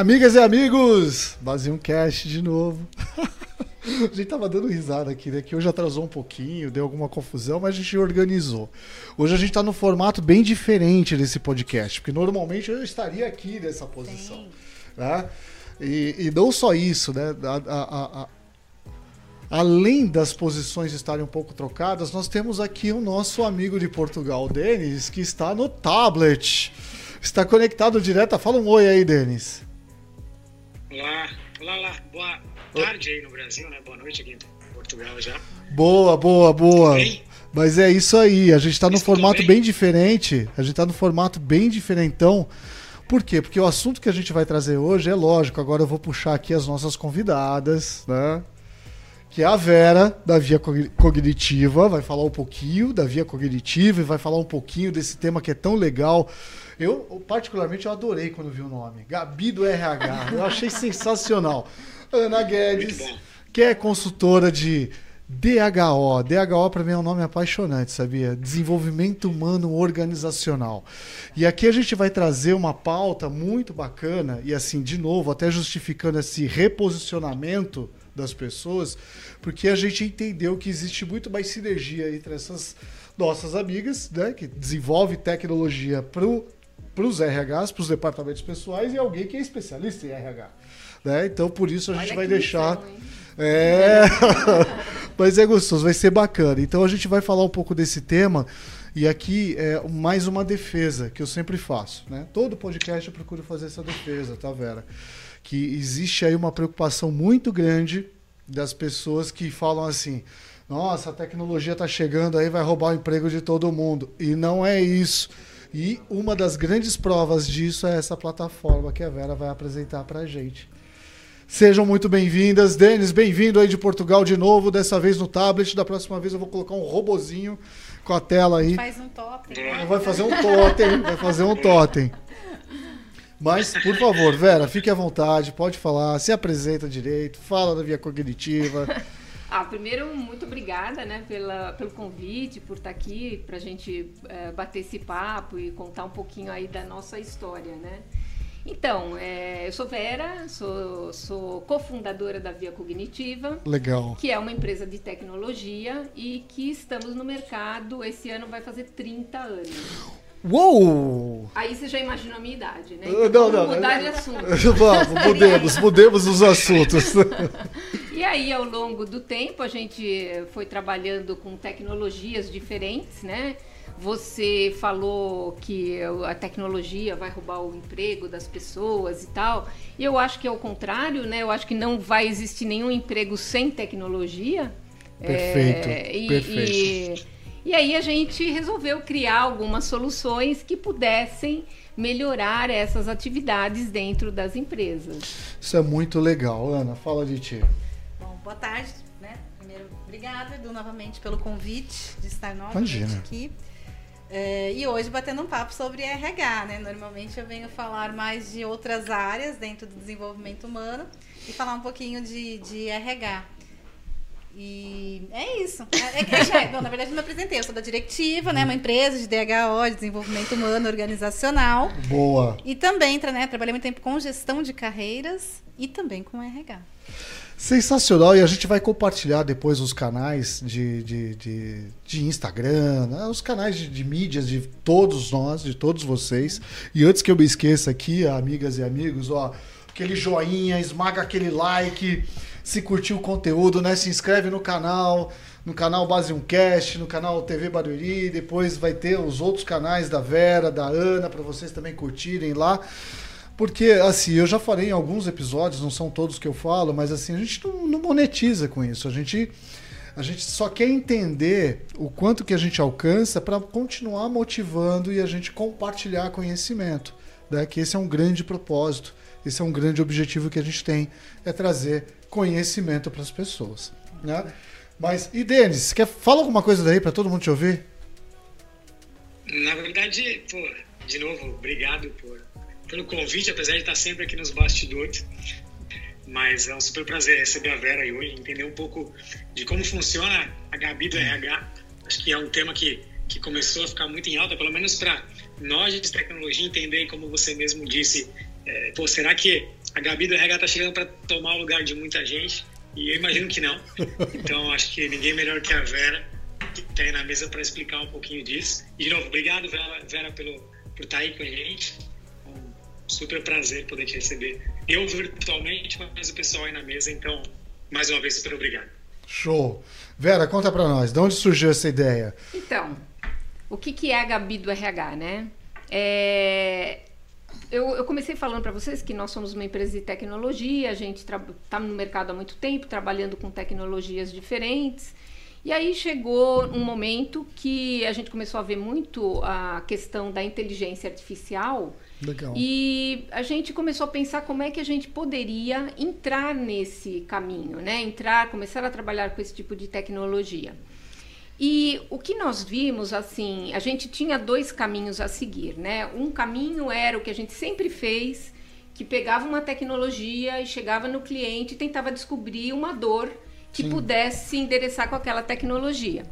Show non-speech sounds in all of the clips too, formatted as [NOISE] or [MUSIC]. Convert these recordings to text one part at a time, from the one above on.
Amigas e amigos, Basinho Cast de novo. [LAUGHS] A gente tava dando risada aqui, né? Que hoje atrasou um pouquinho, deu alguma confusão, mas a gente organizou. Hoje a gente tá num formato bem diferente desse podcast, porque normalmente eu estaria aqui nessa posição. Né? E, e não só isso, né? A, a, a, além das posições estarem um pouco trocadas, nós temos aqui o nosso amigo de Portugal, Denis, que está no tablet. Está conectado direto. Fala um oi aí, Denis. Olá, olá, olá. Boa tarde aí no Brasil, né? Boa noite aqui em Portugal já. Boa, boa, boa. Mas é isso aí. A gente está no formato bem? bem diferente. A gente está no formato bem diferentão. Por quê? Porque o assunto que a gente vai trazer hoje é lógico. Agora eu vou puxar aqui as nossas convidadas, né? que é a Vera, da Via Cognitiva, vai falar um pouquinho da Via Cognitiva e vai falar um pouquinho desse tema que é tão legal. Eu, particularmente, eu adorei quando vi o nome. Gabi do RH. Eu achei sensacional. Ana Guedes, que é consultora de DHO. DHO para mim é um nome apaixonante, sabia? Desenvolvimento Humano Organizacional. E aqui a gente vai trazer uma pauta muito bacana e assim, de novo, até justificando esse reposicionamento das pessoas, porque a gente entendeu que existe muito mais sinergia entre essas nossas amigas, né, que desenvolve tecnologia para os RHs, para os departamentos pessoais, e alguém que é especialista em RH. Né? Então, por isso, a gente Olha vai deixar. É, [LAUGHS] mas é gostoso, vai ser bacana. Então, a gente vai falar um pouco desse tema. E aqui é mais uma defesa que eu sempre faço. Né? Todo podcast eu procuro fazer essa defesa, tá, Vera? que existe aí uma preocupação muito grande das pessoas que falam assim: nossa, a tecnologia está chegando aí, vai roubar o emprego de todo mundo. E não é isso. E uma das grandes provas disso é essa plataforma que a Vera vai apresentar para a gente. Sejam muito bem-vindas. Denis, bem-vindo aí de Portugal de novo, dessa vez no tablet. Da próxima vez eu vou colocar um robozinho com a tela aí. Faz um totem. Vai fazer um totem, vai fazer um totem. Mas, por favor, Vera, fique à vontade, pode falar, se apresenta direito, fala da via cognitiva. Ah, primeiro, muito obrigada né, pela, pelo convite, por estar aqui, para a gente é, bater esse papo e contar um pouquinho aí da nossa história, né? Então, é, eu sou Vera, sou, sou cofundadora da Via Cognitiva. Legal. Que é uma empresa de tecnologia e que estamos no mercado, esse ano vai fazer 30 anos. Uou! Aí você já imaginou a minha idade, né? Então, não, não. Mudar de assunto. [LAUGHS] Vamos, mudemos, mudemos os assuntos. [LAUGHS] e aí, ao longo do tempo, a gente foi trabalhando com tecnologias diferentes, né? Você falou que a tecnologia vai roubar o emprego das pessoas e tal. E eu acho que é o contrário, né? Eu acho que não vai existir nenhum emprego sem tecnologia. Perfeito. É, e, perfeito. E, e aí a gente resolveu criar algumas soluções que pudessem melhorar essas atividades dentro das empresas. Isso é muito legal, Ana. Fala de ti. Bom, boa tarde, né? Primeiro, obrigada, Edu, novamente pelo convite de estar novamente Imagina. aqui. É, e hoje batendo um papo sobre RH, né? Normalmente eu venho falar mais de outras áreas dentro do desenvolvimento humano e falar um pouquinho de, de RH. E é isso. É, é, é, não, na verdade, eu me apresentei. Eu sou da Directiva, né? Uma empresa de DHO, de desenvolvimento humano organizacional. Boa. E também né, trabalhei muito tempo com gestão de carreiras e também com RH. Sensacional, e a gente vai compartilhar depois os canais de, de, de, de Instagram, né? os canais de, de, mídias de todos nós, de todos vocês. E antes que eu me esqueça aqui, amigas e amigos, ó, aquele joinha, esmaga aquele like se curtiu o conteúdo, né? Se inscreve no canal, no canal Base 1 Cast, no canal TV Barueri, depois vai ter os outros canais da Vera, da Ana, para vocês também curtirem lá. Porque, assim, eu já falei em alguns episódios, não são todos que eu falo, mas assim, a gente não, não monetiza com isso. A gente, a gente só quer entender o quanto que a gente alcança para continuar motivando e a gente compartilhar conhecimento. Né? Que esse é um grande propósito, esse é um grande objetivo que a gente tem, é trazer conhecimento para as pessoas. Né? Mas, e Denis, quer fala alguma coisa daí para todo mundo te ouvir? Na verdade, pô, de novo, obrigado por, pelo convite, apesar de estar sempre aqui nos bastidores. Mas é um super prazer receber a Vera e hoje, entender um pouco de como funciona a Gabi do RH. Acho que é um tema que, que começou a ficar muito em alta, pelo menos para nós de tecnologia entender, como você mesmo disse, é, pô, será que a Gabi do RH tá chegando para tomar o lugar de muita gente e eu imagino que não. Então acho que ninguém melhor que a Vera que está aí na mesa para explicar um pouquinho disso. E de novo, obrigado Vera, Vera pelo por estar tá aí com a gente. É um super prazer poder te receber. Eu virtualmente, mas o pessoal aí na mesa. Então, mais uma vez, super obrigado. Show. Vera, conta para nós, de onde surgiu essa ideia? Então, o que, que é a Gabi do RH, né? É, eu, eu, comecei falando para vocês que nós somos uma empresa de tecnologia, a gente está no mercado há muito tempo, trabalhando com tecnologias diferentes. E aí chegou um momento que a gente começou a ver muito a questão da inteligência artificial. Legal. E a gente começou a pensar como é que a gente poderia entrar nesse caminho, né? Entrar, começar a trabalhar com esse tipo de tecnologia. E o que nós vimos, assim, a gente tinha dois caminhos a seguir, né? Um caminho era o que a gente sempre fez, que pegava uma tecnologia e chegava no cliente e tentava descobrir uma dor que Sim. pudesse se endereçar com aquela tecnologia.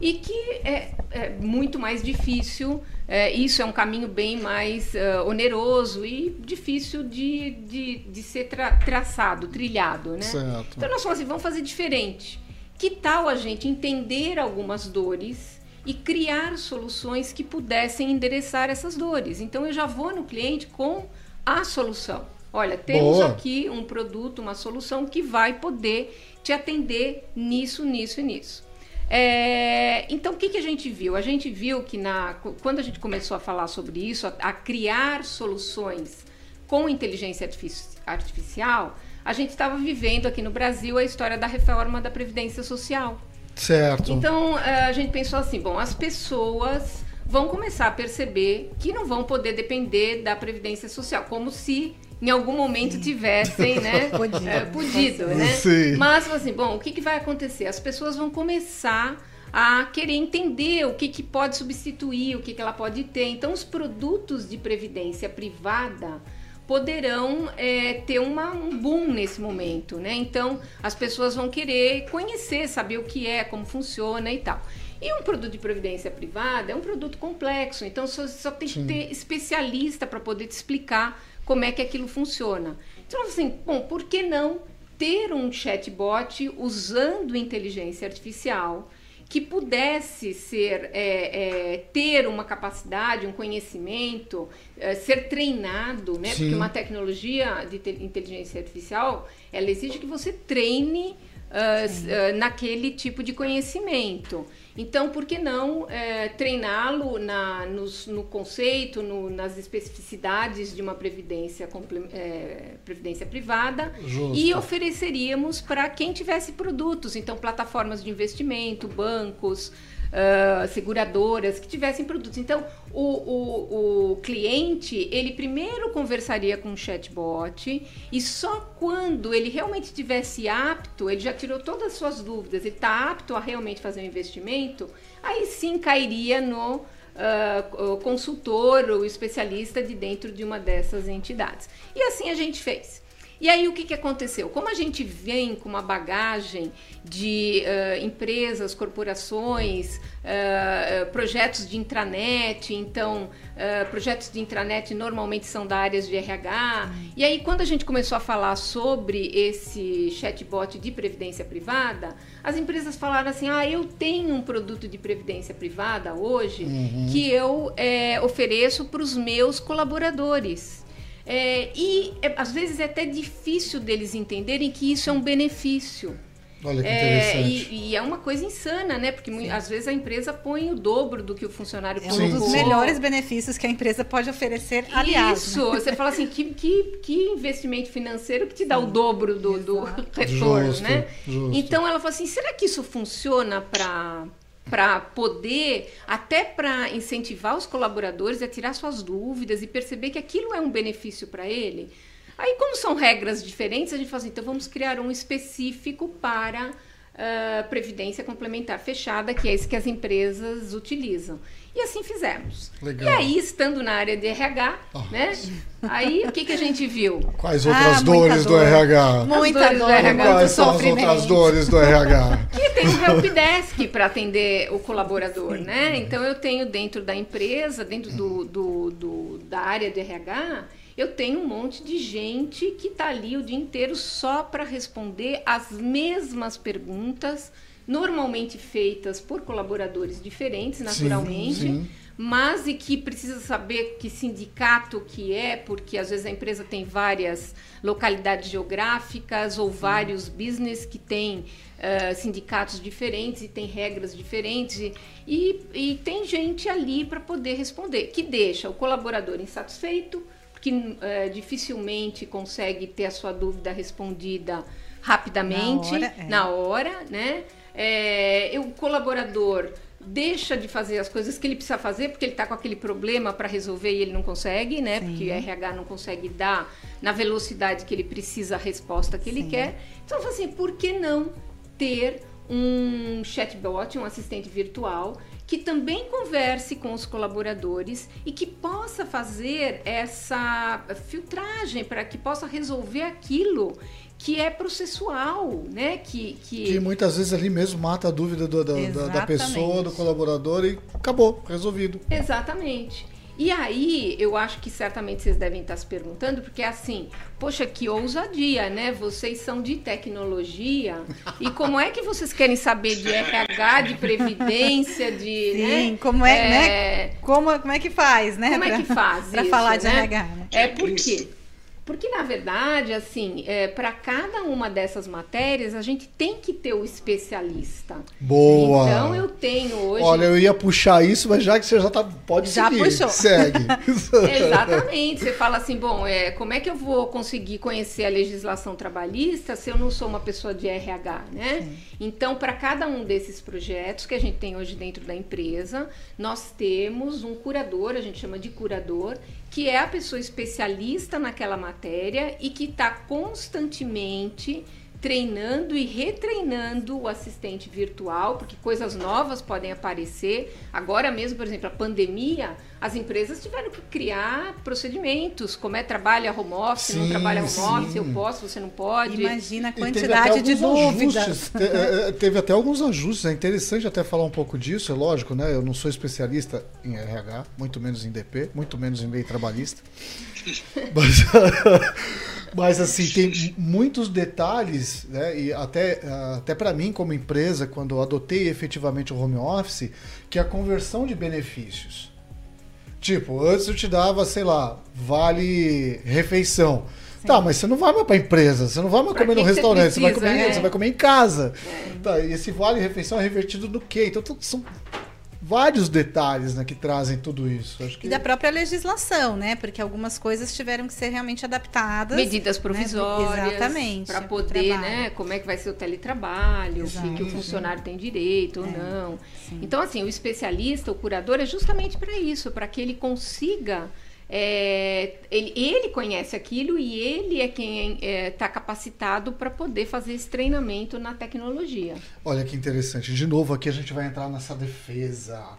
E que é, é muito mais difícil, é, isso é um caminho bem mais uh, oneroso e difícil de, de, de ser tra traçado, trilhado, né? Certo. Então nós falamos assim, vamos fazer diferente que tal a gente entender algumas dores e criar soluções que pudessem endereçar essas dores? Então eu já vou no cliente com a solução. Olha, temos Boa. aqui um produto, uma solução que vai poder te atender nisso, nisso e nisso. É, então, o que, que a gente viu? A gente viu que na, quando a gente começou a falar sobre isso, a, a criar soluções com inteligência artificial, a gente estava vivendo aqui no Brasil a história da reforma da Previdência Social. Certo. Então, eh, a gente pensou assim: bom, as pessoas vão começar a perceber que não vão poder depender da Previdência Social, como se em algum momento tivessem, [LAUGHS] né, podido, é, podido né? Sim. Mas assim, bom, o que, que vai acontecer? As pessoas vão começar a querer entender o que, que pode substituir, o que, que ela pode ter. Então, os produtos de previdência privada poderão é, ter uma, um boom nesse momento, né? Então as pessoas vão querer conhecer, saber o que é, como funciona e tal. E um produto de previdência privada é um produto complexo, então só, só tem Sim. que ter especialista para poder te explicar como é que aquilo funciona. Então, assim, bom, por que não ter um chatbot usando inteligência artificial que pudesse ser é, é, ter uma capacidade, um conhecimento, é, ser treinado, né? Sim. Porque uma tecnologia de inteligência artificial ela exige que você treine uh, uh, naquele tipo de conhecimento. Então, por que não é, treiná-lo no conceito, no, nas especificidades de uma previdência, é, previdência privada Justo. e ofereceríamos para quem tivesse produtos, então plataformas de investimento, bancos, uh, seguradoras que tivessem produtos. Então, o, o, o cliente, ele primeiro conversaria com o chatbot e só quando ele realmente estivesse apto, ele já tirou todas as suas dúvidas, ele está apto a realmente fazer um investimento, aí sim cairia no uh, consultor ou especialista de dentro de uma dessas entidades. E assim a gente fez. E aí o que, que aconteceu? Como a gente vem com uma bagagem de uh, empresas, corporações, uh, projetos de intranet, então uh, projetos de intranet normalmente são da área de RH. E aí quando a gente começou a falar sobre esse chatbot de previdência privada, as empresas falaram assim: ah, eu tenho um produto de previdência privada hoje uhum. que eu é, ofereço para os meus colaboradores. É, e é, às vezes é até difícil deles entenderem que isso é um benefício. Olha que é, interessante. E, e, é uma coisa insana, né? Porque Sim. às vezes a empresa põe o dobro do que o funcionário É um dos melhores benefícios que a empresa pode oferecer, aliás. Isso, né? você fala assim, que, que, que investimento financeiro que te dá Sim. o dobro do, do retorno, justo, né? Justo. Então ela fala assim, será que isso funciona para para poder, até para incentivar os colaboradores a tirar suas dúvidas e perceber que aquilo é um benefício para ele. Aí, como são regras diferentes, a gente fala assim, então vamos criar um específico para uh, previdência complementar fechada, que é esse que as empresas utilizam. E assim fizemos. Legal. E aí, estando na área de RH, Oh. né? Aí o que, que a gente viu? Quais Ah, outras muita dores do dor. RH? Muita dores do dor, RH. Quais são as outras dores do RH? Tem um [LAUGHS] helpdesk para atender o colaborador, né? Então eu tenho dentro da empresa, dentro do, do- do- da área de RH, eu tenho um monte de gente que está ali o dia inteiro só para responder as mesmas perguntas, normalmente feitas por colaboradores diferentes, naturalmente. sim. Mas e que precisa saber que sindicato que é, porque às vezes a empresa tem várias localidades geográficas ou vários business que têm eh, sindicatos diferentes e tem regras diferentes e, e, e tem gente ali para poder responder, que deixa o colaborador insatisfeito, porque eh, dificilmente consegue ter a sua dúvida respondida rapidamente, Na hora, é. na hora, né? É, o colaborador deixa de fazer as coisas que ele precisa fazer porque ele está com aquele problema para resolver e ele não consegue, né? Sim. Porque o RH não consegue dar na velocidade que ele precisa a resposta que ele Sim. quer. Então, assim, por que não ter um chatbot, um assistente virtual que também converse com os colaboradores e que possa fazer essa filtragem para que possa resolver aquilo que é processual, né? Que, que... Que muitas vezes ali mesmo mata a dúvida do- da- da, pessoa, do colaborador e acabou, resolvido. Exatamente. E aí, eu acho que certamente vocês devem estar se perguntando, porque assim, poxa, que ousadia, né? Vocês são de tecnologia. E como é que vocês querem saber de RH, de previdência, de. Sim, né? como é, É, né? Como, como é que faz, né? Como é que faz Para falar de né? RH, né? É por quê? Porque, na verdade, assim, é, para cada uma dessas matérias, a gente tem que ter o especialista. Boa! Então, eu tenho hoje. Olha, eu ia puxar isso, mas já que você já tá. Pode Já seguir. puxou. Segue. [LAUGHS] [LAUGHS] Exatamente. Você fala assim, bom, é, como é que eu vou conseguir conhecer a legislação trabalhista se eu não sou uma pessoa de RH, né? Então, para cada um desses projetos que a gente tem hoje dentro da empresa, nós temos um curador, a gente chama de curador, que é a pessoa especialista naquela matéria e que está constantemente treinando e retreinando o assistente virtual, porque coisas novas podem aparecer. Agora mesmo, por exemplo, a pandemia, as empresas tiveram que criar procedimentos, como é trabalha home office, não Sim, trabalha home sim. office, eu posso, você não pode. Imagina a quantidade de dúvidas. ajustes. Eh, eh, teve até alguns ajustes. É interessante até falar um pouco disso, é lógico, né? Eu não sou especialista em RH, muito menos em DP, muito menos em lei trabalhista. [LAUGHS] Mas, [LAUGHS] mas, assim, tem muitos detalhes, né? E até, até para mim, como empresa, quando eu adotei efetivamente o home office, que é a conversão de benefícios. Tipo, antes eu te dava, sei lá, vale refeição. Tá, mas você não vai mais pra empresa, você não vai mais Pra comer no que você restaurante, você vai precisa, comer, né? você vai comer em casa. Tá, e esse vale refeição é revertido no quê? Então são vários detalhes né, que trazem tudo isso. Acho que E da própria legislação, né? Porque algumas coisas tiveram que ser realmente adaptadas. medidas né? provisórias Exatamente. para poder, né, como é que vai ser o teletrabalho, o que, o funcionário tem direito ou É, não. sim. Então, assim, o especialista, o curador é justamente para isso, para que ele consiga é, ele, ele conhece aquilo e ele é quem está capacitado para poder fazer esse treinamento na tecnologia. Olha que interessante. De novo, aqui a gente vai entrar nessa defesa.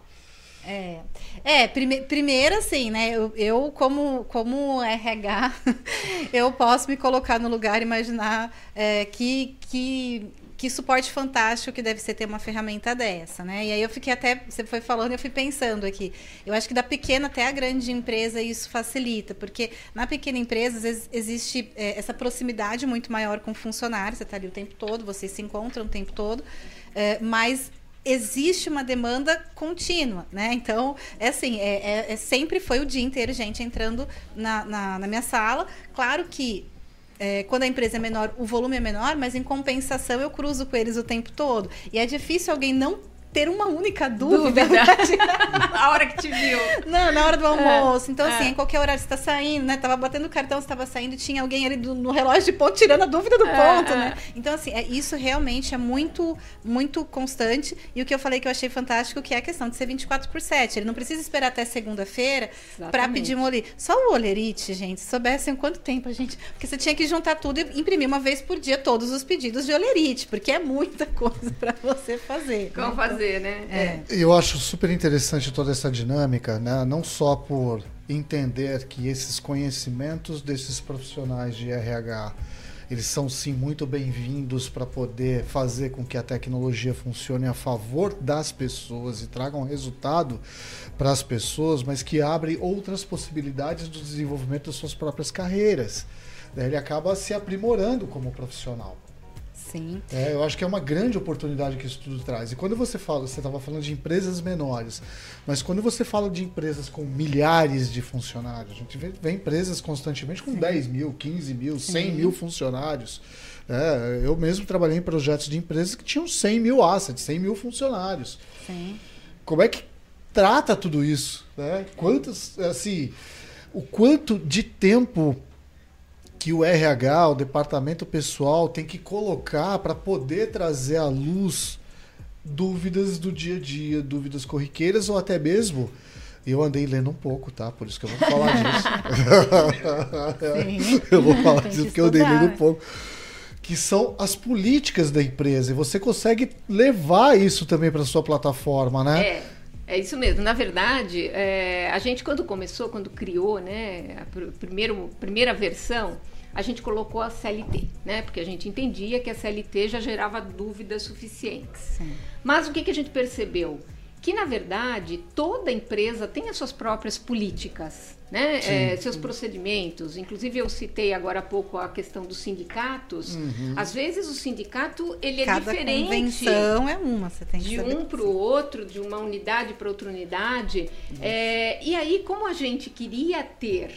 É, é prime primeiro assim, né? Eu, eu, como, como RH, [LAUGHS] eu posso me colocar no lugar e imaginar é, que, que, que suporte fantástico que deve ser ter uma ferramenta dessa, né? E aí eu fiquei até, você foi falando, eu fui pensando aqui. Eu acho que da pequena até a grande empresa isso facilita, porque na pequena empresa às vezes existe é, essa proximidade muito maior com o funcionário, você está ali o tempo todo, vocês se encontram o tempo todo, é, mas existe uma demanda contínua, né? Então, é assim, é, é- é- sempre foi o dia inteiro gente entrando na, na, na minha sala. Claro que é, quando a empresa é menor, o volume é menor, mas em compensação eu cruzo com eles o tempo todo. E é difícil alguém não ter uma única dúvida. [LAUGHS] a hora que te viu. Não, na hora do almoço. Então, é. assim, em qualquer horário você tá saindo, né? Tava batendo o cartão, você tava saindo tinha alguém ali do- no relógio de ponto tirando a dúvida do É, ponto, é. né? Então, assim, é, isso realmente é muito, muito constante. E o que eu falei que eu achei fantástico, que é a questão de ser 24 por 7. Ele não precisa esperar até segunda-feira para pedir um olerite. Só o olerite, gente, se soubessem quanto tempo a gente... Porque você tinha que juntar tudo e imprimir uma vez por dia todos os pedidos de olerite, porque é muita [LAUGHS] coisa para você fazer. Como né? fazer fazer, né? É. Eu acho super interessante toda essa dinâmica, né? não só por entender que esses conhecimentos desses profissionais de RH eles são sim muito bem-vindos para poder fazer com que a tecnologia funcione a favor das pessoas e traga um resultado para as pessoas, mas que abre outras possibilidades do desenvolvimento das suas próprias carreiras. Ele acaba se aprimorando como profissional. Sim. É, eu acho que é uma grande oportunidade que isso tudo traz. E quando você fala, você estava falando de empresas menores, mas quando você fala de empresas com milhares de funcionários, a gente vê, vê empresas constantemente com Sim. 10 mil, 15 mil, 100 Sim. mil funcionários. É, eu mesmo trabalhei em projetos de empresas que tinham 100 mil assets, 100 mil funcionários. Sim. Como é que trata tudo isso? Né? Quantos, assim, o quanto de tempo que o RH, o departamento pessoal, tem que colocar para poder trazer à luz dúvidas do dia a dia, dúvidas corriqueiras ou até mesmo. Eu andei lendo um pouco, tá? Por isso que eu vou falar disso. [LAUGHS] eu vou falar disso porque eu andei lendo um pouco. Que são as políticas da empresa. E você consegue levar isso também para sua plataforma, né? É. É isso mesmo. Na verdade, é, a gente quando começou, quando criou, né, a primeiro, primeira versão, a gente colocou a CLT, né? Porque a gente entendia que a CLT já gerava dúvidas suficientes. Sim. Mas o que, que a gente percebeu? Que, na verdade, toda empresa tem as suas próprias políticas, né? É, seus procedimentos. Inclusive, eu citei agora há pouco a questão dos sindicatos. Uhum. Às vezes, o sindicato ele é Cada diferente. convenção é uma, você tem que De um para o outro, de uma unidade para outra unidade. Uhum. É, e aí, como a gente queria ter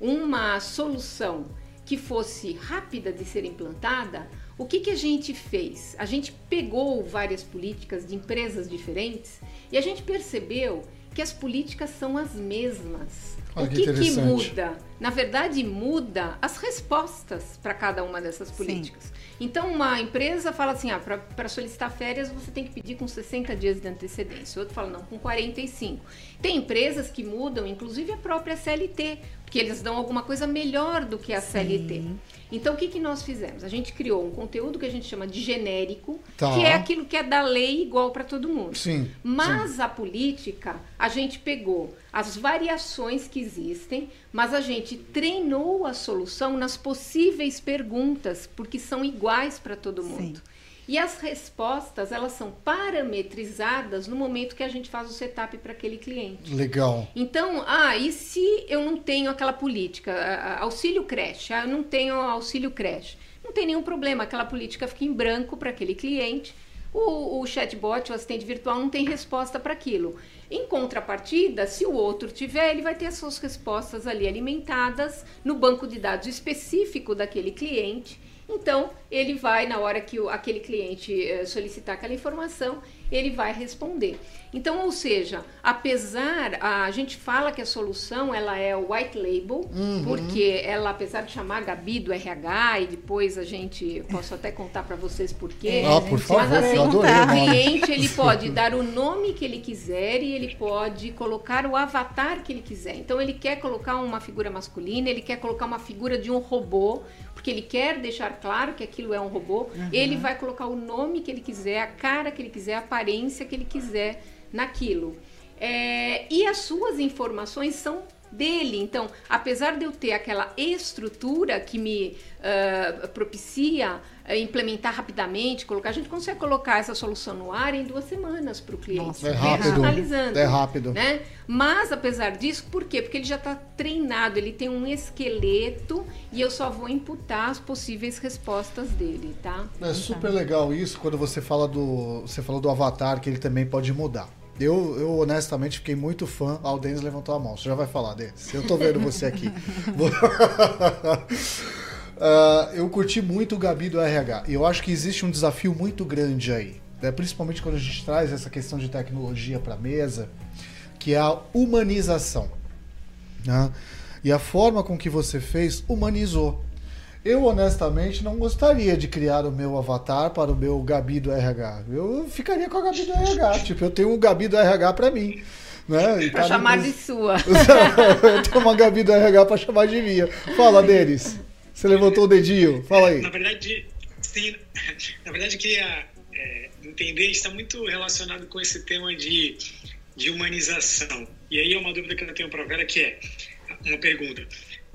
uma solução que fosse rápida de ser implantada, o que, que a gente fez? A gente pegou várias políticas de empresas diferentes e a gente percebeu que as políticas são as mesmas. Olha o que, que, que, muda? Na verdade, muda as respostas para cada uma dessas políticas. Sim. Então, uma empresa fala assim: ah, para solicitar férias você tem que pedir com 60 dias de antecedência. Outro fala, não, com 45. Tem empresas que mudam, inclusive a própria CLT porque eles dão alguma coisa melhor do que a Sim. CLT. Então, o que, que nós fizemos? A gente criou um conteúdo que a gente chama de genérico, tá. que é aquilo que é da lei igual para todo mundo. Sim. Mas Sim. a política, a gente pegou as variações que existem, mas a gente treinou a solução nas possíveis perguntas, porque são iguais para todo mundo. Sim. E as respostas, elas são parametrizadas no momento que a gente faz o setup para aquele cliente. Legal. Então, ah, e se eu não tenho aquela política, auxílio creche, ah, eu não tenho auxílio creche. Não tem nenhum problema, aquela política fica em branco para aquele cliente. O, o chatbot, o assistente virtual, não tem resposta para aquilo. Em contrapartida, se o outro tiver, ele vai ter as suas respostas ali alimentadas no banco de dados específico daquele cliente então, ele vai, na hora que o, aquele cliente eh, solicitar aquela informação, ele vai responder. Então, ou seja, apesar a gente fala que a solução ela é o white label, uhum. porque ela apesar de chamar Gabi do RH e depois a gente posso até contar para vocês por quê. Ah, por favor, mas assim, o cliente ele [LAUGHS] pode dar o nome que ele quiser e ele pode colocar o avatar que ele quiser. Então ele quer colocar uma figura masculina, ele quer colocar uma figura de um robô, porque ele quer deixar claro que aquilo é um robô. Uhum. Ele vai colocar o nome que ele quiser, a cara que ele quiser, a aparência que ele quiser naquilo. É, e as suas informações são dele. Então, apesar de eu ter aquela estrutura que me uh, propicia uh, implementar rapidamente, colocar, a gente consegue colocar essa solução no ar em duas semanas para o cliente. Nossa, é rápido. É rápido. Né? Mas, apesar disso, por quê? Porque ele já está treinado, ele tem um esqueleto e eu só vou imputar as possíveis respostas dele, tá? É super legal isso quando você fala do. Você falou do avatar, que ele também pode mudar. Eu, eu honestamente fiquei muito fã. Ah, o Denis levantou a mão. Você já vai falar, Denis. Eu tô vendo você aqui. uh, [LAUGHS] [LAUGHS] eu curti muito o Gabi do RH. E eu acho que existe um desafio muito grande aí. Né? Principalmente quando a gente traz essa questão de tecnologia para a mesa, que é a humanização. Né? E a forma com que você fez humanizou. Eu, honestamente, não gostaria de criar o meu avatar para o meu Gabi do RH. Eu ficaria com a Gabi do RH. [LAUGHS] tipo, eu tenho um Gabi do RH para mim. Né? Para chamar de sua. [LAUGHS] eu tenho uma Gabi do RH para chamar de minha. Fala, Denis. Você levantou o dedinho. Fala aí. Na verdade, sim. Na verdade, queria é, entender, está muito relacionado com esse tema de, de humanização. E aí é uma dúvida que eu tenho para a Vera, que é uma pergunta.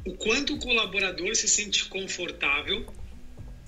O quanto o colaborador se sente confortável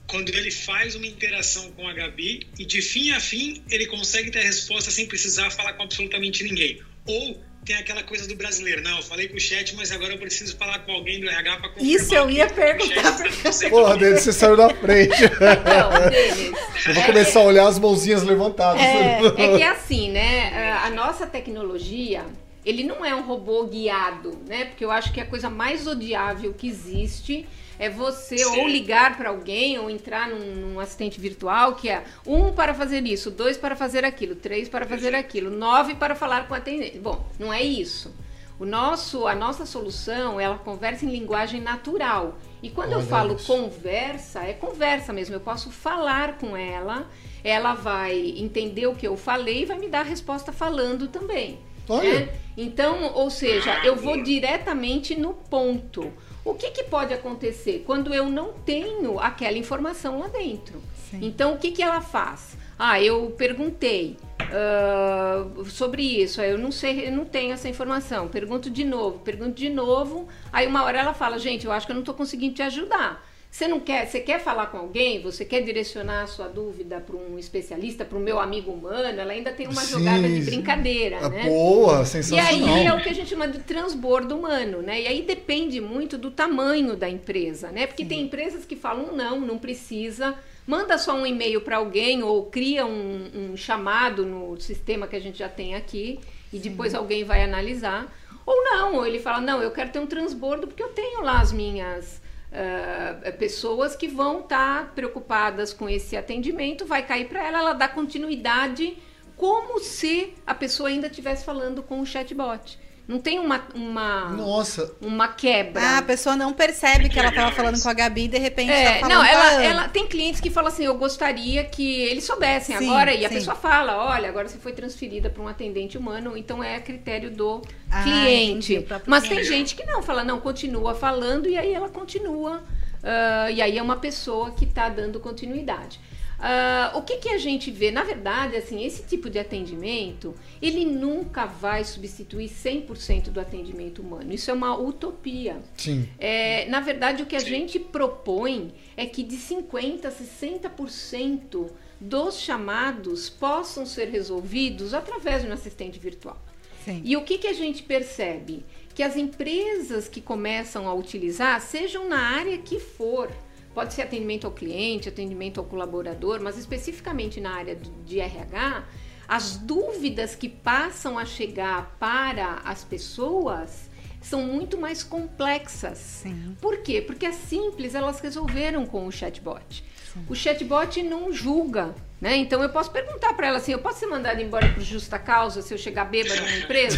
quando ele faz uma interação com a Gabi e de fim a fim ele consegue ter a resposta sem precisar falar com absolutamente ninguém. Ou tem aquela coisa do brasileiro, não, eu falei com o chat, mas agora eu preciso falar com alguém do RH para confirmar. Isso eu ia perguntar para [LAUGHS] você. Porra, Denis, você saiu na frente. [LAUGHS] Não, Denis. Eu vou começar a olhar as mãozinhas levantadas. É, é que é [LAUGHS] assim, né? A nossa tecnologia, ele não é um robô guiado, né? Porque eu acho que a coisa mais odiável que existe é você Sim. ou ligar para alguém ou entrar num, num, assistente virtual que é um para fazer isso, dois para fazer aquilo, três para fazer aquilo, nove para falar com a atendente. Bom, não é isso. O nosso, a nossa solução, ela conversa em linguagem natural. E quando Olha eu falo isso. conversa, é conversa mesmo. Eu posso falar com ela, ela vai entender o que eu falei e vai me dar a resposta falando também. Olha. Né? Então, ou seja, eu vou diretamente no ponto. O que, que pode acontecer quando eu não tenho aquela informação lá dentro? Sim. Então, o que, que ela faz? Ah, eu perguntei uh, sobre isso, eu não sei, eu não tenho essa informação. Pergunto de novo, pergunto de novo. Aí uma hora ela fala, gente, eu acho que eu não estou conseguindo te ajudar. Você não quer, você quer falar com alguém, você quer direcionar a sua dúvida para um especialista, para o meu amigo humano, ela ainda tem uma Sim, jogada de brincadeira, ah, né? Boa, sensacional. E aí é o que a gente chama de transbordo humano, né? E aí depende muito do tamanho da empresa, né? Porque Sim. tem empresas que falam não, não precisa, manda só um e-mail para alguém ou cria um, um, chamado no sistema que a gente já tem aqui e Sim. depois alguém vai analisar. Ou não, ou ele fala, não, eu quero ter um transbordo porque eu tenho lá as minhas uh, pessoas que vão estar tá preocupadas com esse atendimento, vai cair para ela, ela dá continuidade como se a pessoa ainda estivesse falando com o chatbot. Não tem uma, uma, Nossa. uma quebra. Ah, a pessoa não percebe que ela estava falando com a Gabi e de repente é, tá falando Não, ela, ela tem clientes que falam assim, eu gostaria que eles soubessem sim, agora, e sim. a pessoa fala, olha, agora você foi transferida para um atendente humano, então é critério do ah, cliente. Entendi, Mas tem gente que não, fala, não, continua falando, e aí ela continua. Uh, e aí é uma pessoa que está dando continuidade. Uh, o que, que a gente vê? Na verdade, assim, esse tipo de atendimento, ele nunca vai substituir 100% do atendimento humano. Isso é uma utopia. Sim. É, na verdade, o que a gente propõe é que de 50% a 60% dos chamados possam ser resolvidos através de um assistente virtual. Sim. E o que, que a gente percebe? Que as empresas que começam a utilizar, sejam na área que for, Pode ser atendimento ao cliente, atendimento ao colaborador, mas especificamente na área de RH, as dúvidas que passam a chegar para as pessoas são muito mais complexas. Sim. Por quê? Porque as simples elas resolveram com o chatbot. Sim. O chatbot não julga, né? Então eu posso perguntar para ela assim: eu posso ser mandada embora por justa causa se eu chegar bêbada numa empresa?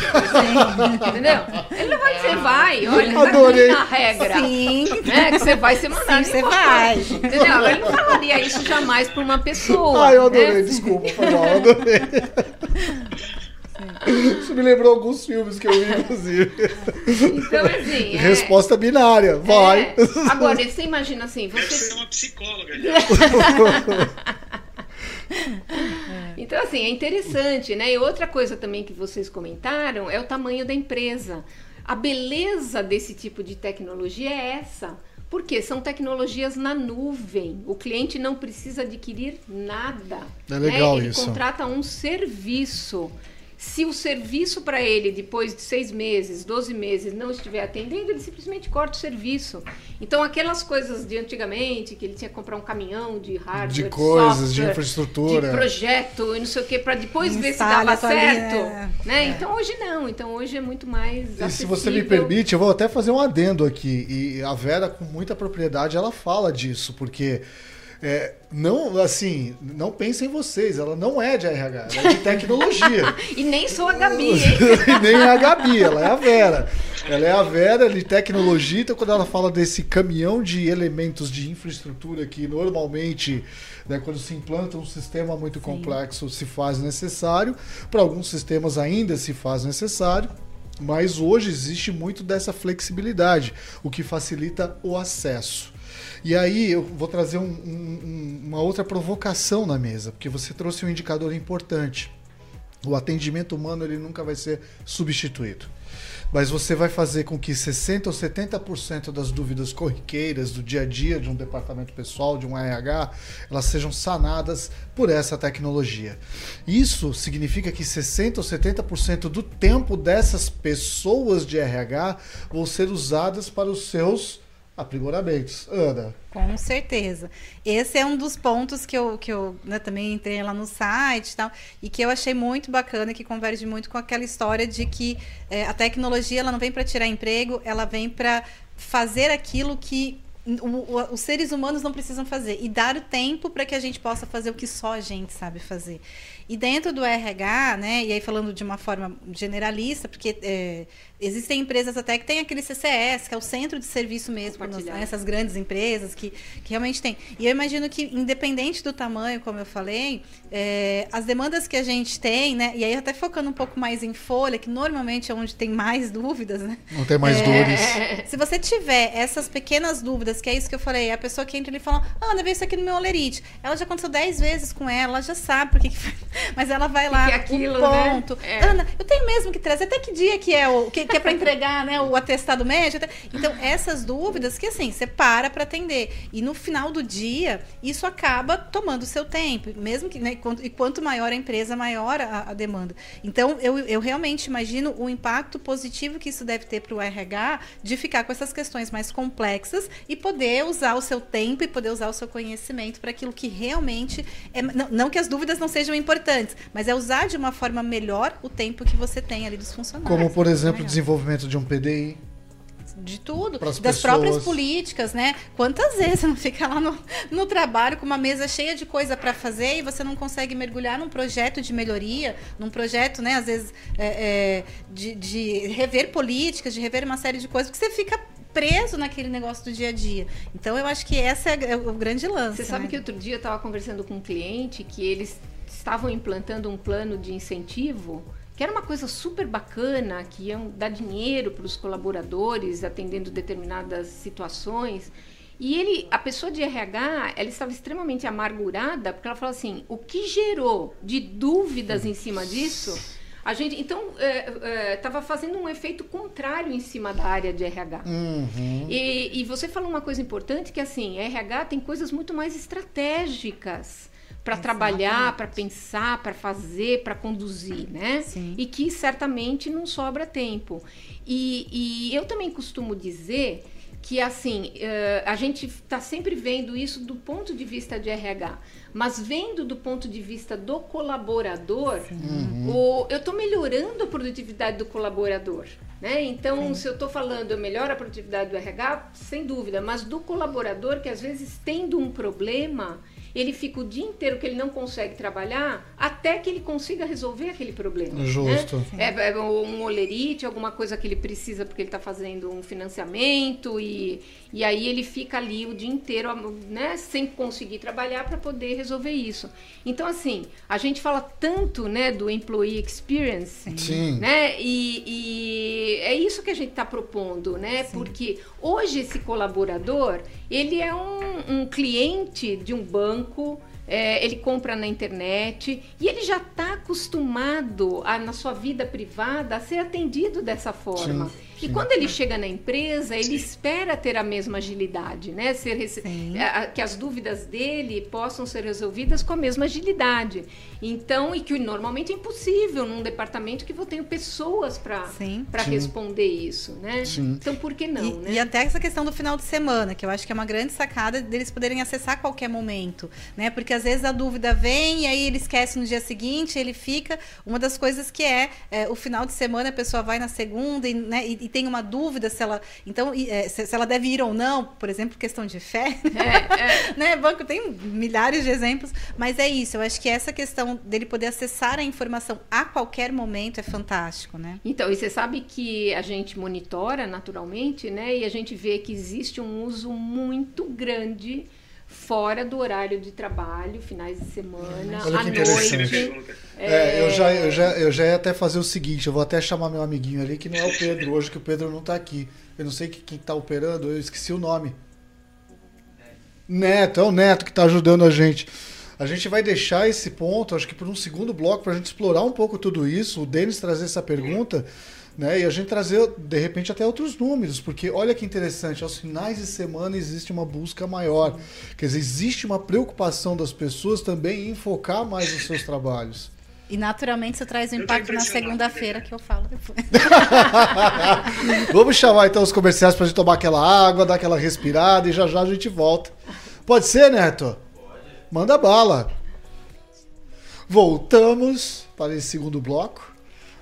[LAUGHS] Entendeu? Ele não vai dizer vai, olha, Adorei. tá na regra. Sim. Né? Que você vai ser mandado Sim, embora. Você vai. Entendeu? Ele não falaria isso jamais para uma pessoa. Ah, eu adorei, né? desculpa, mal, eu adorei. [LAUGHS] [LAUGHS] Isso me lembrou alguns filmes que eu vi, [LAUGHS] inclusive. Então, assim. É... Resposta binária, vai. É. Agora, você imagina assim. Você... Deve ser uma psicóloga. [LAUGHS] Então, assim, é interessante, né? E outra coisa também que vocês comentaram é o tamanho da empresa. A beleza desse tipo de tecnologia é essa. Porque são tecnologias na nuvem. O cliente não precisa adquirir nada. É legal né? Ele isso. contrata um serviço. Se o serviço para ele, depois de seis meses, 12 meses, não estiver atendendo, ele simplesmente corta o serviço. Então, aquelas coisas de antigamente, que ele tinha que comprar um caminhão de hardware, de coisas, software, de infraestrutura, de projeto e não sei o que, para depois ver se dava certo. Ali, né? né? É. Então, hoje não. Então, hoje é muito mais. E se você me permite, eu vou até fazer um adendo aqui. E a Vera, com muita propriedade, ela fala disso, porque. É, não, assim, não pensem em vocês, ela não é de RH, ela é de tecnologia. [LAUGHS] e nem sou a Gabi, hein? [LAUGHS] e nem é a Gabi, ela é a Vera. Ela é a Vera de tecnologia, então quando ela fala desse caminhão de elementos de infraestrutura que normalmente, né, quando se implanta um sistema muito Sim. complexo, se faz necessário, para alguns sistemas ainda se faz necessário. Mas hoje existe muito dessa flexibilidade, o que facilita o acesso. E aí eu vou trazer um, um, uma outra provocação na mesa, porque você trouxe um indicador importante. O atendimento humano ele nunca vai ser substituído mas você vai fazer com que 60% ou 70% das dúvidas corriqueiras do dia a dia de um departamento pessoal, de um RH, elas sejam sanadas por essa tecnologia. Isso significa que 60% ou 70% do tempo dessas pessoas de RH vão ser usadas para os seus aprimoramentos. Ana. Com certeza. Esse é um dos pontos que eu, que eu né, também entrei lá no site e tal, e que eu achei muito bacana, que converge muito com aquela história de que é, a tecnologia ela não vem para tirar emprego, ela vem para fazer aquilo que o, o, os seres humanos não precisam fazer e dar o tempo para que a gente possa fazer o que só a gente sabe fazer. E dentro do RH, né, e aí falando de uma forma generalista, porque é, existem empresas até que tem aquele CCS, que é o centro de serviço mesmo, né, essas grandes empresas que, que realmente tem. E eu imagino que, independente do tamanho, como eu falei, é, as demandas que a gente tem, né, e aí até focando um pouco mais em folha, que normalmente é onde tem mais dúvidas, né? Não tem mais é, dores. Se você tiver essas pequenas dúvidas, que é isso que eu falei, a pessoa que entra e fala, ah, Ana, veio isso aqui no meu olerite. Ela já aconteceu 10 vezes com ela, ela já sabe por que, que mas ela vai lá, que aquilo, o né? ponto. Né? É. Ana, eu tenho mesmo que trazer até que dia que é o que, que é para entregar, né, o atestado médico. Então, essas dúvidas que assim, você para para atender. E no final do dia, isso acaba tomando seu tempo, mesmo que, né, e quanto maior a empresa, maior a, a demanda. Então, eu, eu realmente imagino o impacto positivo que isso deve ter para o RH de ficar com essas questões mais complexas e poder usar o seu tempo e poder usar o seu conhecimento para aquilo que realmente é, não, não que as dúvidas não sejam importantes importantes, mas é usar de uma forma melhor o tempo que você tem ali dos funcionários. Como, por exemplo, o desenvolvimento de um PDI de tudo, das pessoas. próprias políticas, né? Quantas vezes você não fica lá no, no trabalho com uma mesa cheia de coisa para fazer e você não consegue mergulhar num projeto de melhoria, num projeto, né, às vezes, é, é, de, de rever políticas, de rever uma série de coisas, porque você fica preso naquele negócio do dia a dia. Então eu acho que esse é, é o grande lance. Você sabe né? que outro dia eu estava conversando com um cliente que eles estavam implantando um plano de incentivo que era uma coisa super bacana, que iam dar dinheiro para os colaboradores atendendo determinadas situações. E ele, a pessoa de RH, ela estava extremamente amargurada, porque ela falou assim: o que gerou de dúvidas em cima disso? A gente, então, estava é, é, fazendo um efeito contrário em cima da área de RH. Uhum. E, e você falou uma coisa importante que assim, RH tem coisas muito mais estratégicas para trabalhar, para pensar, para fazer, para conduzir, né? Sim. E que certamente não sobra tempo. E, e eu também costumo dizer que assim uh, a gente está sempre vendo isso do ponto de vista de RH, mas vendo do ponto de vista do colaborador, uhum. o, eu estou melhorando a produtividade do colaborador. Né? Então, Sim. se eu estou falando eu melhoro a produtividade do RH, sem dúvida, mas do colaborador que às vezes tendo um problema, ele fica o dia inteiro que ele não consegue trabalhar até que ele consiga resolver aquele problema. Né? Justo. Né? É, é, um olerite, alguma coisa que ele precisa porque ele está fazendo um financiamento e, e aí ele fica ali o dia inteiro né, sem conseguir trabalhar para poder resolver isso. Então, assim, a gente fala tanto né, do employee experience, Sim. né? E, e é isso que a gente está propondo, né? Sim. Porque hoje esse colaborador, ele é um, um cliente de um banco, é, ele compra na internet e ele já está acostumado a, na sua vida privada a ser atendido dessa forma. Sim. E quando ele chega na empresa, ele espera ter a mesma agilidade, né? Ser, que as dúvidas dele possam ser resolvidas com a mesma agilidade. Então, e que normalmente é impossível num departamento que eu tenho pessoas para responder isso, né? Sim. Então, por que não, e, né? E até essa questão do final de semana, que eu acho que é uma grande sacada deles poderem acessar a qualquer momento, né? Porque às vezes a dúvida vem e aí ele esquece no dia seguinte, ele fica. Uma das coisas que é, é o final de semana, a pessoa vai na segunda e, né, e e tem uma dúvida se ela. Então, é, se, ela deve ir ou não, por exemplo, questão de fé. [LAUGHS] É, é. né? Banco tem milhares de exemplos, mas é isso. Eu acho que essa questão dele poder acessar a informação a qualquer momento é fantástico, né? Então, e você sabe que a gente monitora naturalmente, né? E a gente vê que existe um uso muito grande fora do horário de trabalho, finais de semana, Olha à noite. É... É, eu, já, eu, já, eu já ia até fazer o seguinte, eu vou até chamar meu amiguinho ali, que não é o Pedro hoje, que o Pedro não está aqui. Eu não sei quem está operando, eu esqueci o nome. Neto, é o Neto que está ajudando a gente. A gente vai deixar esse ponto, acho que por um segundo bloco, para a gente explorar um pouco tudo isso, o Denis trazer essa pergunta, né? E a gente trazer, de repente, até outros números, porque olha que interessante, aos finais de semana existe uma busca maior. Quer dizer, existe uma preocupação das pessoas também em focar mais nos seus trabalhos. E naturalmente isso traz um Eu tô impacto na segunda-feira né? que eu falo depois. [LAUGHS] Vamos chamar então os comerciais para a gente tomar aquela água, dar aquela respirada e já já a gente volta. Pode ser, Neto? Manda bala. Voltamos para esse segundo bloco.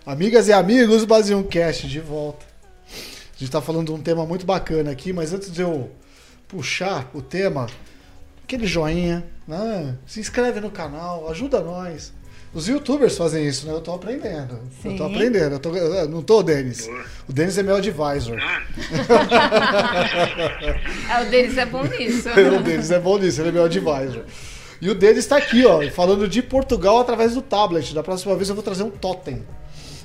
Amigas e amigos, Base 1 Cast de volta. A gente está falando de um tema muito bacana aqui, mas antes de eu puxar o tema, aquele joinha, né? se inscreve no canal, ajuda nós. Os youtubers fazem isso, né? Eu tô aprendendo. Eu tô Sim. aprendendo. Eu tô- eu não tô, Denis. O Denis é meu advisor. Ah, [LAUGHS] É, o deles é bom nisso. [LAUGHS] o Denis é bom nisso, ele é meu advisor. E o Denis está aqui, ó, falando de Portugal através do tablet. Da próxima vez eu vou trazer um totem.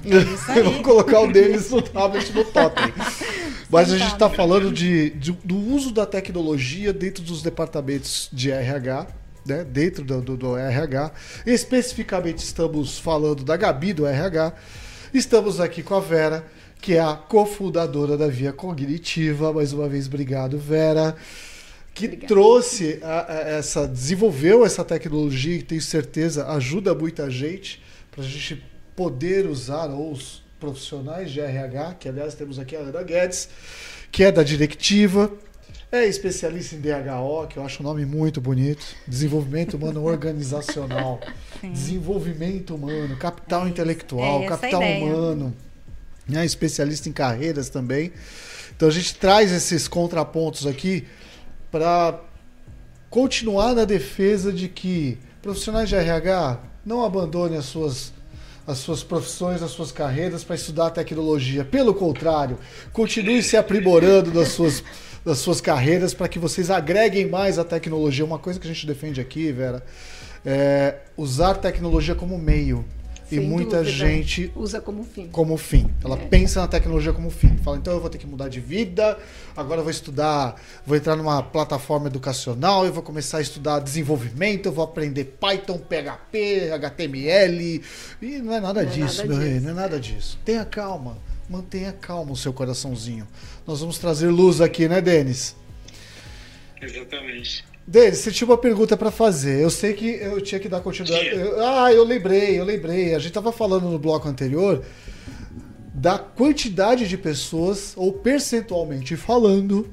Eu [LAUGHS] vou colocar o Denis no tablet no totem. [LAUGHS] Mas a gente está falando de, de- do uso da tecnologia dentro dos departamentos de RH, né? Dentro do, do- do RH. Especificamente estamos falando da Gabi do RH. Estamos aqui com a Vera, que é a cofundadora da Via Cognitiva. Mais uma vez, obrigado, Vera. Que Obrigada. trouxe a- a- essa, desenvolveu essa tecnologia e tenho certeza ajuda muita gente para a gente poder usar ou os profissionais de RH, que aliás temos aqui a Ana Guedes, que é da Directiva, é especialista em DHO, que eu acho um nome muito bonito, Desenvolvimento Humano [LAUGHS] Organizacional, Desenvolvimento Humano, Capital Intelectual, é essa a Capital ideia. Humano, né, especialista em carreiras também. Então a gente traz esses contrapontos aqui para continuar na defesa de que profissionais de RH não abandonem as suas as suas profissões, as suas carreiras para estudar tecnologia. Pelo contrário, continue se aprimorando das suas, das suas carreiras para que vocês agreguem mais a tecnologia. Uma coisa que a gente defende aqui, Vera, é usar tecnologia como meio. E muita dúvida. gente Usa como fim. como fim. Ela É. pensa na tecnologia como fim. Fala, então eu vou ter que mudar de vida, agora eu vou estudar, vou entrar numa plataforma educacional, eu vou começar a estudar desenvolvimento, eu vou aprender Python, PHP, HTML. E não é nada Não é disso, nada meu rei, disso. não é nada disso. Tenha calma, mantenha calma o seu coraçãozinho. Nós vamos trazer luz aqui, né, Denis? exatamente. Denis, você tinha uma pergunta para fazer. Eu sei que eu tinha que dar continuidade. Eu- ah, eu lembrei, eu lembrei. A gente estava falando no bloco anterior da quantidade de pessoas, ou percentualmente falando,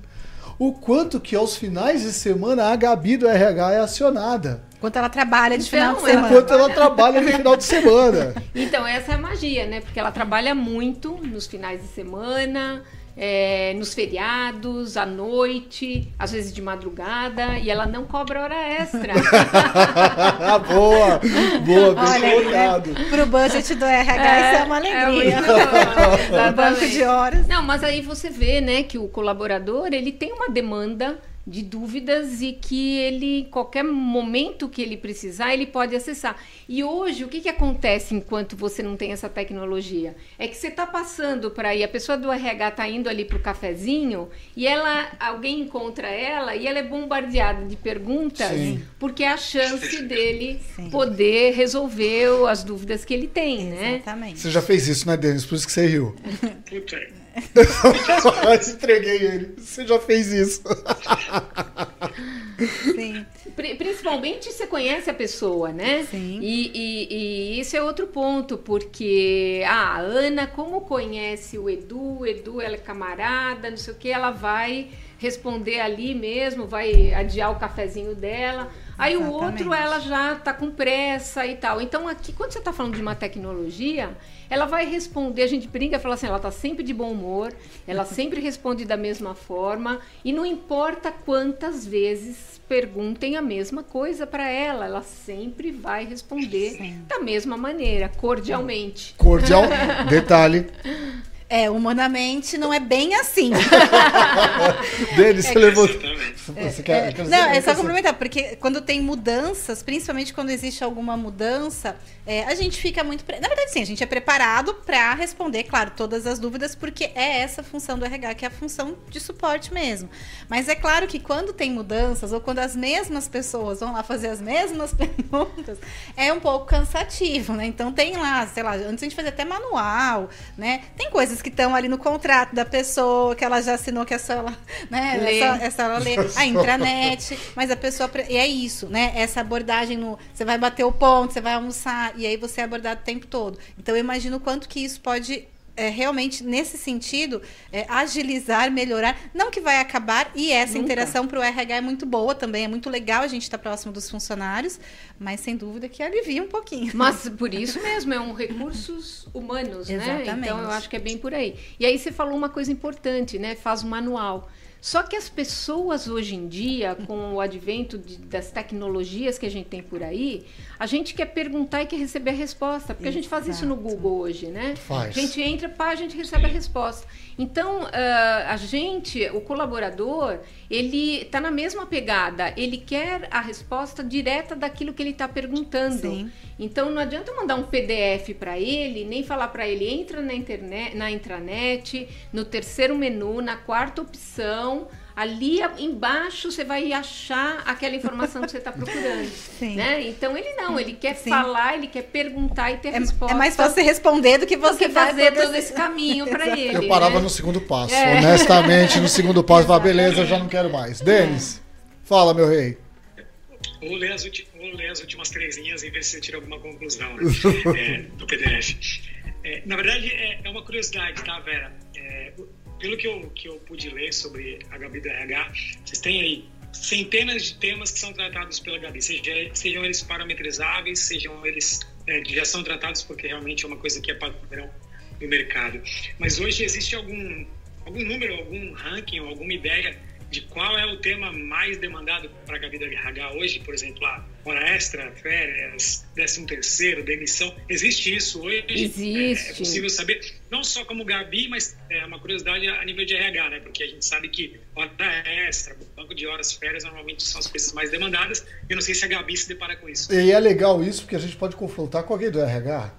o quanto que aos finais de semana a Gabi do RH é acionada. Enquanto ela trabalha de Então, final de ela- semana. Enquanto ela trabalha no final de semana. Então, essa é a magia, né? Porque ela trabalha muito nos finais de semana, é, nos feriados, à noite, às vezes de madrugada, e ela não cobra hora extra. [LAUGHS] boa, boa, bem Olha, colocado. né? pro budget do RH isso é uma alegria. muito [LAUGHS] bom, um banco de horas. Não, mas aí você vê, né, que o colaborador, ele tem uma demanda de dúvidas e que ele, em qualquer momento que ele precisar, ele pode acessar. E hoje, o que, que acontece enquanto você não tem essa tecnologia? É que você está passando para aí, a pessoa do RH está indo ali para o cafezinho e ela, alguém encontra ela e ela é bombardeada de perguntas, Sim. porque é a chance dele Sim. poder resolver as dúvidas que ele tem, né? Exatamente. Você já fez isso, né, Denis? Por isso que você riu. Entreguei ele. Você já fez isso. Sim. Pri- Principalmente você conhece a pessoa, né? Sim. E, e- e isso é outro ponto, porque ah, a Ana, como conhece o Edu, o Edu ela é camarada, não sei o que, ela vai responder ali mesmo, vai adiar o cafezinho dela. Aí o Exatamente. outro ela já tá com pressa e tal. Então aqui, quando você tá falando de uma tecnologia, ela vai responder, a gente brinca, fala assim, ela tá sempre de bom humor, ela [LAUGHS] sempre responde da mesma forma e não importa quantas vezes perguntem a mesma coisa para ela, ela sempre vai responder Sim. da mesma maneira, cordialmente. Cordial. [LAUGHS] Detalhe. É, humanamente não é bem assim. [LAUGHS] Denis, você É, levou. Exatamente. Você quer- quer- Não, é só complementar, porque quando tem mudanças, principalmente quando existe alguma mudança, é, a gente fica muito. pre- Na verdade, sim, a gente é preparado para responder, claro, todas as dúvidas, porque é essa a função do RH, que é a função de suporte mesmo. Mas é claro que quando tem mudanças, ou quando as mesmas pessoas vão lá fazer as mesmas [LAUGHS] perguntas, é um pouco cansativo, né? Então tem lá, sei lá, antes a gente fazia até manual, né? Tem coisas que estão ali no contrato da pessoa, que ela já assinou que é só ela, né? Lê. Essa, essa ela lê [LAUGHS] a intranet, mas a pessoa. E é isso, né? Essa abordagem no. Você vai bater o ponto, você vai almoçar, e aí você é abordado o tempo todo. Então eu imagino o quanto que isso pode. É, realmente, nesse sentido, é, agilizar, melhorar. Não que vai acabar, e essa Nunca. interação para o RH é muito boa também, é muito legal a gente estar próximo dos funcionários, mas sem dúvida que alivia um pouquinho. Mas por isso mesmo, é um recursos humanos, né? Exatamente. Então eu acho que é bem por aí. E aí você falou uma coisa importante, né? Faz um manual. Só que as pessoas hoje em dia, com o advento de- das tecnologias que a gente tem por aí, a gente quer perguntar e quer receber a resposta. Porque a gente faz isso no Exato. Google hoje, né? Faz. A gente entra, pá, a gente recebe a resposta. Então, ah, a gente, o colaborador, ele está na mesma pegada. Ele quer a resposta direta daquilo que ele está perguntando. Sim. Então, não adianta mandar um PDF para ele, nem falar para ele, entra na internet, na intranet, no terceiro menu, na quarta opção. Ali a- embaixo você vai achar aquela informação que você está procurando. [LAUGHS] Sim. Né? Então ele não, ele quer Sim. falar, ele quer perguntar e ter É, resposta. é mais fácil você responder do que do você que vai fazer todo esse caminho para [LAUGHS] ele. Eu parava né? no segundo passo. É. Honestamente, no segundo [LAUGHS] passo, falava, beleza, eu já não quero mais. Denis, fala, meu rei. Ou ler, as ou ler as últimas três linhas e ver se você tira alguma conclusão né, é, do PDF. É, na verdade, é, é uma curiosidade, tá, Vera? Pelo que eu, que eu pude ler sobre a Gabi do RH, vocês têm aí centenas de temas que são tratados pela Gabi, seja, sejam eles parametrizáveis, sejam eles é, que já são tratados porque realmente é uma coisa que é padrão no mercado. Mas hoje existe algum, algum número, algum ranking, alguma ideia de qual é o tema mais demandado para a Gabi da RH hoje? Por exemplo, a hora extra, férias, décimo terceiro, demissão. Existe isso hoje? Existe. É, é possível saber, não só como Gabi, mas é uma curiosidade a nível de RH, né? Porque a gente sabe que hora extra, banco de horas, férias, normalmente são as coisas mais demandadas. Eu não sei se a Gabi se depara com isso. E é legal isso, porque a gente pode confrontar com alguém do RH.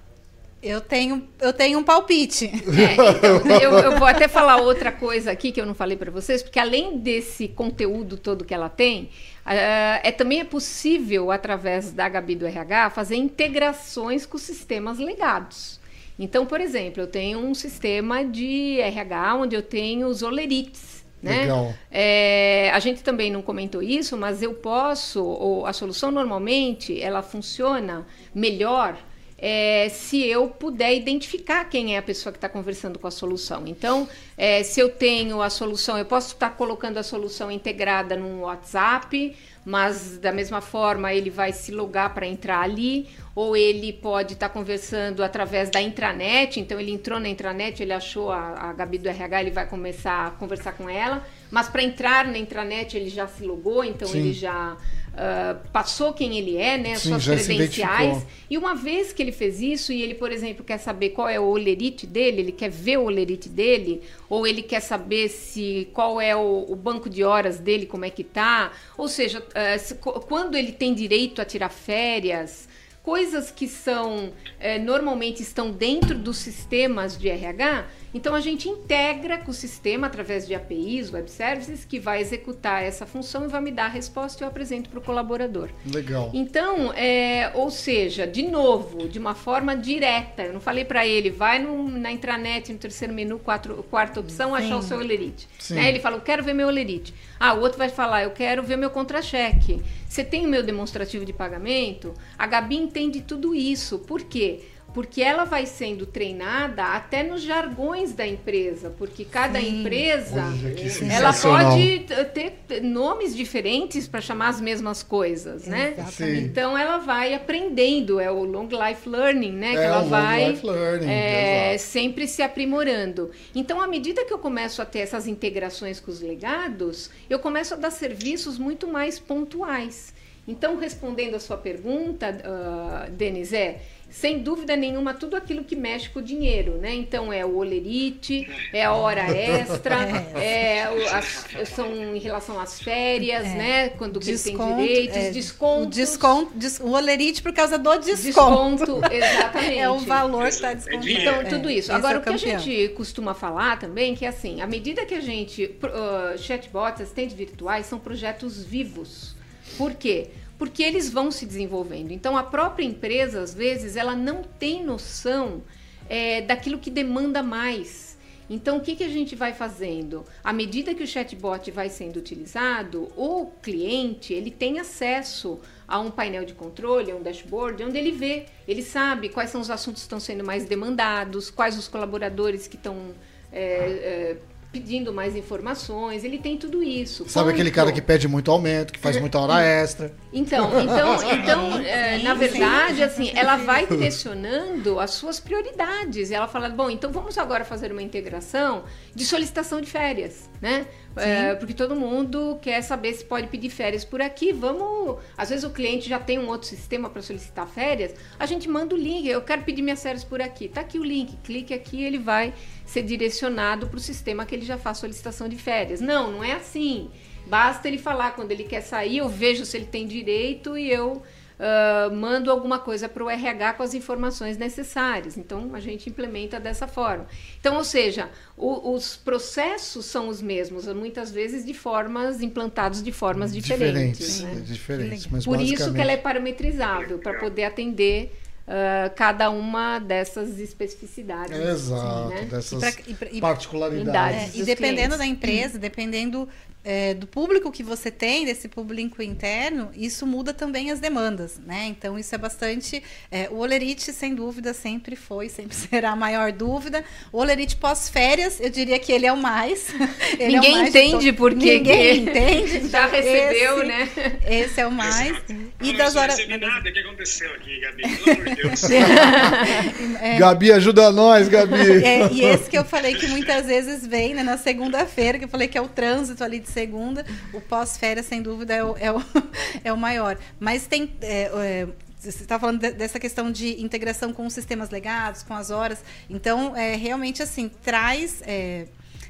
Eu tenho, eu tenho um palpite. [LAUGHS] É, então, eu, eu vou até falar outra coisa aqui que eu não falei para vocês, porque além desse conteúdo todo que ela tem, ah, é também é possível através da Gabi do RH fazer integrações com sistemas legados. Então, por exemplo, eu tenho um sistema de RH onde eu tenho os olerites. Né? Legal. É, a gente também não comentou isso, mas eu posso, ou a solução normalmente ela funciona melhor é, se eu puder identificar quem é a pessoa que está conversando com a solução. Então, é, se eu tenho a solução, eu posso estar colocando a solução integrada num WhatsApp, mas da mesma forma ele vai se logar para entrar ali, ou ele pode estar conversando através da intranet, então ele entrou na intranet, ele achou a, a Gabi do RH, ele vai começar a conversar com ela, mas para entrar na intranet ele já se logou, então Sim. ele já ah, passou quem ele é, né, Sim, suas credenciais. E uma vez que ele fez isso e ele, por exemplo, quer saber qual é o olerite dele, ele quer ver o olerite dele, ou ele quer saber se qual é o, o banco de horas dele, como é que tá, ou seja, eh, se- qu- quando ele tem direito a tirar férias, coisas que são eh, normalmente estão dentro dos sistemas de RH, então a gente integra com o sistema através de APIs, web services, que vai executar essa função e vai me dar a resposta e eu apresento para o colaborador. Legal. Então, é, ou seja, de novo, de uma forma direta. Eu não falei para ele, vai no- na intranet, no terceiro menu, quatro, quarta opção, achar o seu olerite. Sim. Né? Ele fala, eu quero ver meu olerite. Ah, o outro vai falar, eu quero ver meu contra-cheque. Você tem o meu demonstrativo de pagamento? A Gabi entende tudo isso. Por quê? Porque ela vai sendo treinada até nos jargões da empresa, porque cada Sim. empresa Olha que ela sensacional. pode ter nomes diferentes para chamar as mesmas coisas, né? Exatamente. Sim. Então ela vai aprendendo, é o long life learning, né? que É, ela o long vai life learning, é, sempre se aprimorando. Então, à medida que eu começo a ter essas integrações com os legados, eu começo a dar serviços muito mais pontuais. Então, respondendo a sua pergunta, uh, Denise, é, sem dúvida nenhuma, tudo aquilo que mexe com o dinheiro, né? Então é o olerite, é a hora extra, [LAUGHS] é, é as, são em relação às férias, é. né? Quando desconto, tem direitos, é, descontos. O, desconto, o olerite por causa do desconto. Desconto, [LAUGHS] exatamente. é o valor que está descontado. Então, tudo isso. Agora, o que a gente costuma falar também, que é assim, à medida que a gente... Uh, chatbots, assistentes virtuais, são projetos vivos. Por quê? Porque eles vão se desenvolvendo. Então, a própria empresa, às vezes, ela não tem noção é, daquilo que demanda mais. Então, o que, que a gente vai fazendo? À medida que o chatbot vai sendo utilizado, o cliente ele tem acesso a um painel de controle, a um dashboard, onde ele vê, ele sabe quais são os assuntos que estão sendo mais demandados, quais os colaboradores que estão é, é, pedindo mais informações, ele tem tudo isso. Sabe Quanto... aquele cara que pede muito aumento, que faz muita hora [LAUGHS] extra. Então, então, [LAUGHS] então é, na verdade, assim, ela vai [LAUGHS] direcionando as suas prioridades. E ela fala, bom, então vamos agora fazer uma integração de solicitação de férias, né? É, porque todo mundo quer saber se pode pedir férias por aqui. Vamos. Às vezes o cliente já tem um outro sistema para solicitar férias. A gente manda o link. Eu quero pedir minhas férias por aqui. Tá aqui o link. Clique aqui, ele vai ser direcionado para o sistema que ele já faz solicitação de férias. Não, não é assim. Basta ele falar quando ele quer sair, eu vejo se ele tem direito e eu uh, mando alguma coisa para o RH com as informações necessárias. Então, a gente implementa dessa forma. Então, ou seja, o, os processos são os mesmos, muitas vezes de formas, implantados de formas diferentes. Diferentes, né? diferentes mas Por isso que ela é parametrizável, para poder atender uh, cada uma dessas especificidades. Exato, assim, né? dessas e pra, e pra, e, particularidades. É, e dependendo clientes. da empresa, dependendo é, do público que você tem, desse público interno, isso muda também as demandas, né? Então isso é bastante. É, o olerite, sem dúvida, sempre foi, sempre [LAUGHS] será a maior dúvida. O olerite pós-férias, eu diria que ele é o mais. [LAUGHS] Ninguém é o mais entende por Ninguém que entende. [LAUGHS] Já recebeu, esse, né? Esse é o mais. Exato. E das horas. Não nada. O que aconteceu aqui, Gabi? Pelo amor de Deus. [LAUGHS] é, Gabi, ajuda nós, Gabi. É, e esse que eu falei que muitas vezes vem né, na segunda-feira, que eu falei que é o trânsito ali de segunda, o pós-férias, sem dúvida, é o, é o, [LAUGHS] é o maior. Mas tem. É, é, você está falando de, dessa questão de integração com os sistemas legados, com as horas. Então, é, realmente, assim, traz. É,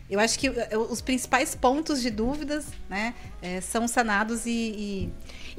eu acho que é, os principais pontos de dúvidas né, é, são sanados e. E,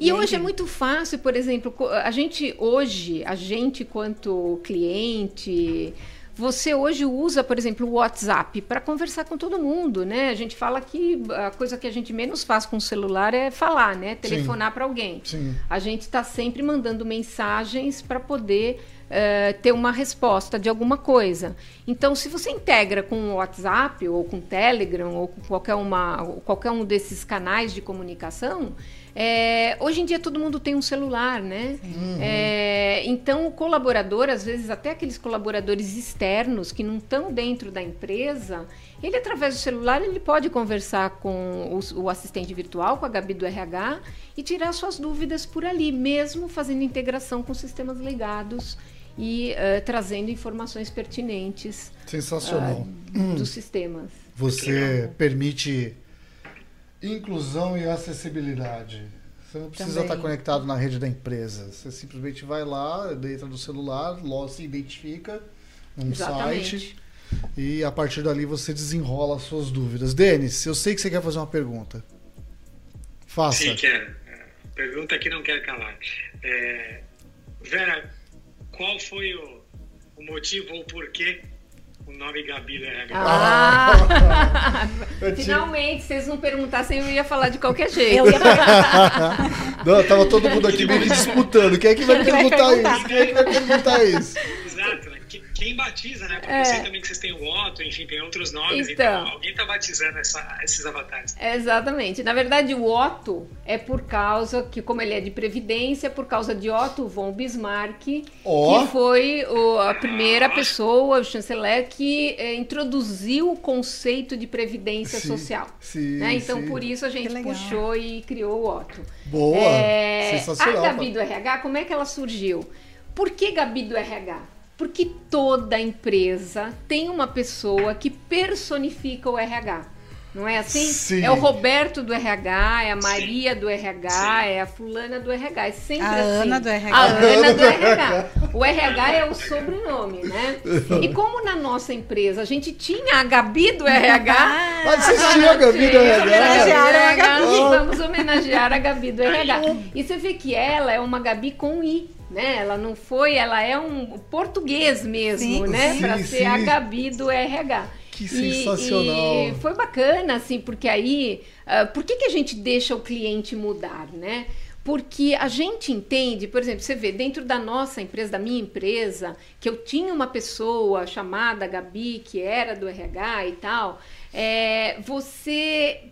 e, hoje é muito fácil, por exemplo, a gente hoje, a gente quanto cliente, você hoje usa, por exemplo, o WhatsApp para conversar com todo mundo, né? A gente fala que a coisa que a gente menos faz com o celular é falar, né? Telefonar para alguém. Sim. A gente está sempre mandando mensagens para poder uh, ter uma resposta de alguma coisa. Então, se você integra com o WhatsApp ou com o Telegram ou com qualquer, uma, qualquer um desses canais de comunicação, é, hoje em dia todo mundo tem um celular, né? Uhum. É, então o colaborador, às vezes até aqueles colaboradores externos que não estão dentro da empresa, ele através do celular ele pode conversar com o, o, assistente virtual, com a Gabi do RH e tirar suas dúvidas por ali, mesmo fazendo integração com sistemas ligados e uh, trazendo informações pertinentes. Sensacional. Uh, dos sistemas. Você permite Inclusão e acessibilidade. Você não precisa Também. estar conectado na rede da empresa. Você simplesmente vai lá, entra no celular, se identifica num Exatamente. site e a partir dali você desenrola as suas dúvidas. Denis, eu sei que você quer fazer uma pergunta. Faça. Sim, quero. Pergunta que não quer calar. É... Vera, qual foi o, o motivo ou porquê o nome Gabi do RH. Ah! [LAUGHS] Finalmente, se vocês não perguntassem, eu ia falar de qualquer [LAUGHS] jeito. Eu ia [LAUGHS] não, tava todo mundo aqui meio que disputando. Quem é que vai perguntar isso? Quem é que vai perguntar isso? Quem batiza, né? Porque é. eu sei também que vocês têm o Otto, enfim, tem outros nomes. Então, então alguém está batizando essa, esses avatares. Exatamente. Na verdade, o Otto é por causa que, como ele é de previdência, por causa de Otto von Bismarck, oh. que foi o, a primeira ah. pessoa, o chanceler, que é, introduziu o conceito de previdência sim, social. Sim, né? Então, sim. por isso a gente puxou e criou o Otto. Boa! É, Sensacional. A Gabi do RH, como é que ela surgiu? Por que Gabi do RH? Porque toda empresa tem uma pessoa que personifica o RH. Não é assim? Sim. É o Roberto do RH, é a Maria Sim. do RH, Sim. é a fulana do RH. É sempre a assim. Ana do RH. A Ana do RH. O RH é o sobrenome, né? E como na nossa empresa a gente tinha a Gabi do RH. Ah, vocês tinham a Gabi do RH. a Gabi. Vamos homenagear a Gabi do RH. E você vê que ela é uma Gabi com I. Né? Ela não foi, ela é um português mesmo, sim, né? Para ser a Gabi do RH. Que sensacional. E, foi bacana, assim, porque aí. Uh, por que, que a gente deixa o cliente mudar, né? Porque a gente entende, por exemplo, você vê dentro da nossa empresa, da minha empresa, que eu tinha uma pessoa chamada Gabi, que era do RH e tal, é, você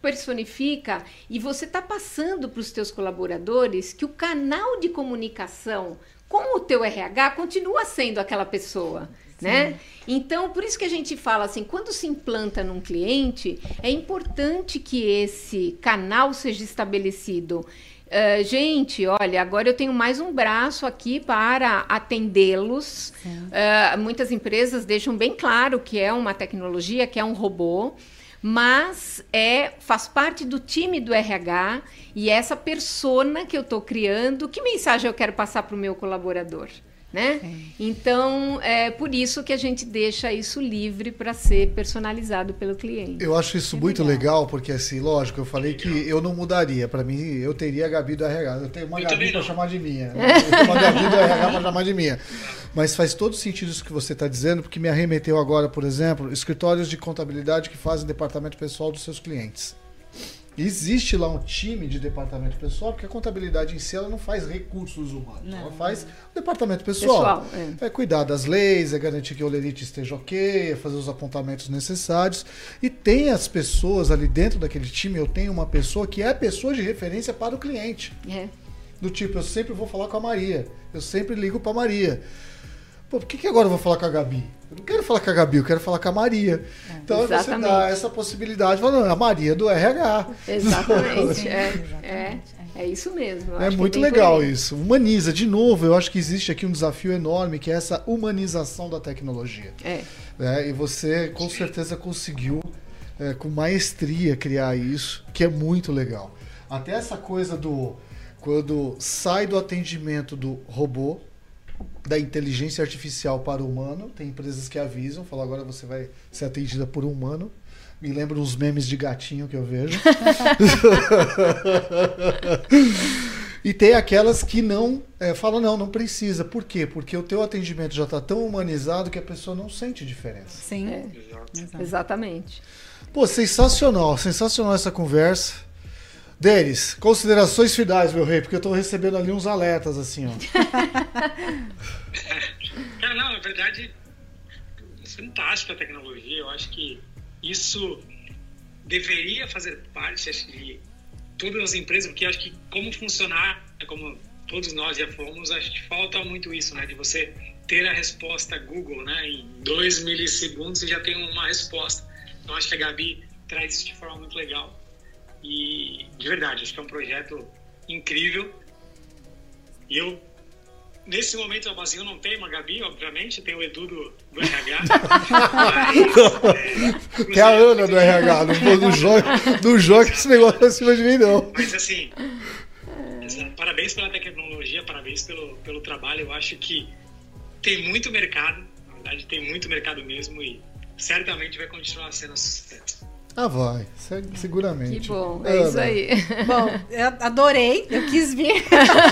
personifica e você está passando para os teus colaboradores que o canal de comunicação com o teu RH continua sendo aquela pessoa né? Então, por isso que a gente fala assim, quando se implanta num cliente, é importante que esse canal seja estabelecido. Uh, gente, olha, agora eu tenho mais um braço aqui para atendê-los. Uh, muitas empresas deixam bem claro que é uma tecnologia, que é um robô, mas é faz parte do time do RH e essa persona que eu estou criando, que mensagem eu quero passar para o meu colaborador? Né? É. Então, é por isso que a gente deixa isso livre para ser personalizado pelo cliente. Eu acho isso é muito legal. legal. porque assim, lógico, eu falei que eu não mudaria. Para mim, eu teria a Gabi do RH. Eu tenho uma eu Gabi para chamar de minha. Eu tenho uma Gabi do RH para chamar de minha. Mas faz todo sentido isso que você está dizendo, porque me arremeteu agora, por exemplo, escritórios de contabilidade que fazem departamento pessoal dos seus clientes. Existe lá um time de departamento pessoal, porque a contabilidade em si ela não faz recursos humanos, não, ela faz o departamento pessoal. pessoal é. é. cuidar das leis, é garantir que o lerite esteja ok, é fazer os apontamentos necessários. E tem as pessoas ali dentro daquele time, eu tenho uma pessoa que é pessoa de referência para o cliente. É. Do tipo, eu sempre vou falar com a Maria, eu sempre ligo para a Maria. Pô, por que, que agora eu vou falar com a Gabi? Eu não quero falar com a Gabi, eu quero falar com a Maria. É, então exatamente. você dá essa possibilidade, falando, a Maria do RH. [LAUGHS] Exatamente. é, é, é isso mesmo. É muito legal isso. Humaniza. De novo, eu acho que existe aqui um desafio enorme, que é essa humanização da tecnologia. É. é e você com certeza conseguiu, é, com maestria, criar isso, que é muito legal. Até essa coisa do. Quando sai do atendimento do robô, da inteligência artificial para o humano. Tem empresas que avisam, falam agora você vai ser atendida por um humano. Me lembra uns memes de gatinho que eu vejo. [LAUGHS] e tem aquelas que não é, falam, não, não precisa. Por quê? Porque o teu atendimento já está tão humanizado que a pessoa não sente diferença. Sim, é. exatamente. Pô, sensacional, sensacional essa conversa. Denis, considerações finais, meu rei, porque eu tô recebendo ali uns alertas assim, ó. Cara, [LAUGHS] não, na verdade, fantástica a tecnologia. Eu acho que isso deveria fazer parte acho, de todas as empresas, porque acho que como funcionar, como todos nós já fomos, acho que falta muito isso, né? De você ter a resposta Google, né? Em dois milissegundos você já tem uma resposta. Então acho que a Gabi traz isso de forma muito legal. E de verdade, acho que é um projeto incrível. E eu, nesse momento, a Bazinho não tem uma Gabi, obviamente, tem o Edu do, do RH. [LAUGHS] mas, é, é a Ana do RH, não, não, [LAUGHS] joga, não joga esse negócio acima de mim, não. Mas assim, parabéns pela tecnologia, parabéns pelo, pelo trabalho. Eu acho que tem muito mercado, na verdade, tem muito mercado mesmo e certamente vai continuar sendo sucesso. Ah, vai, seguramente. Que bom, é isso aí. [LAUGHS] Bom, eu adorei, eu quis vir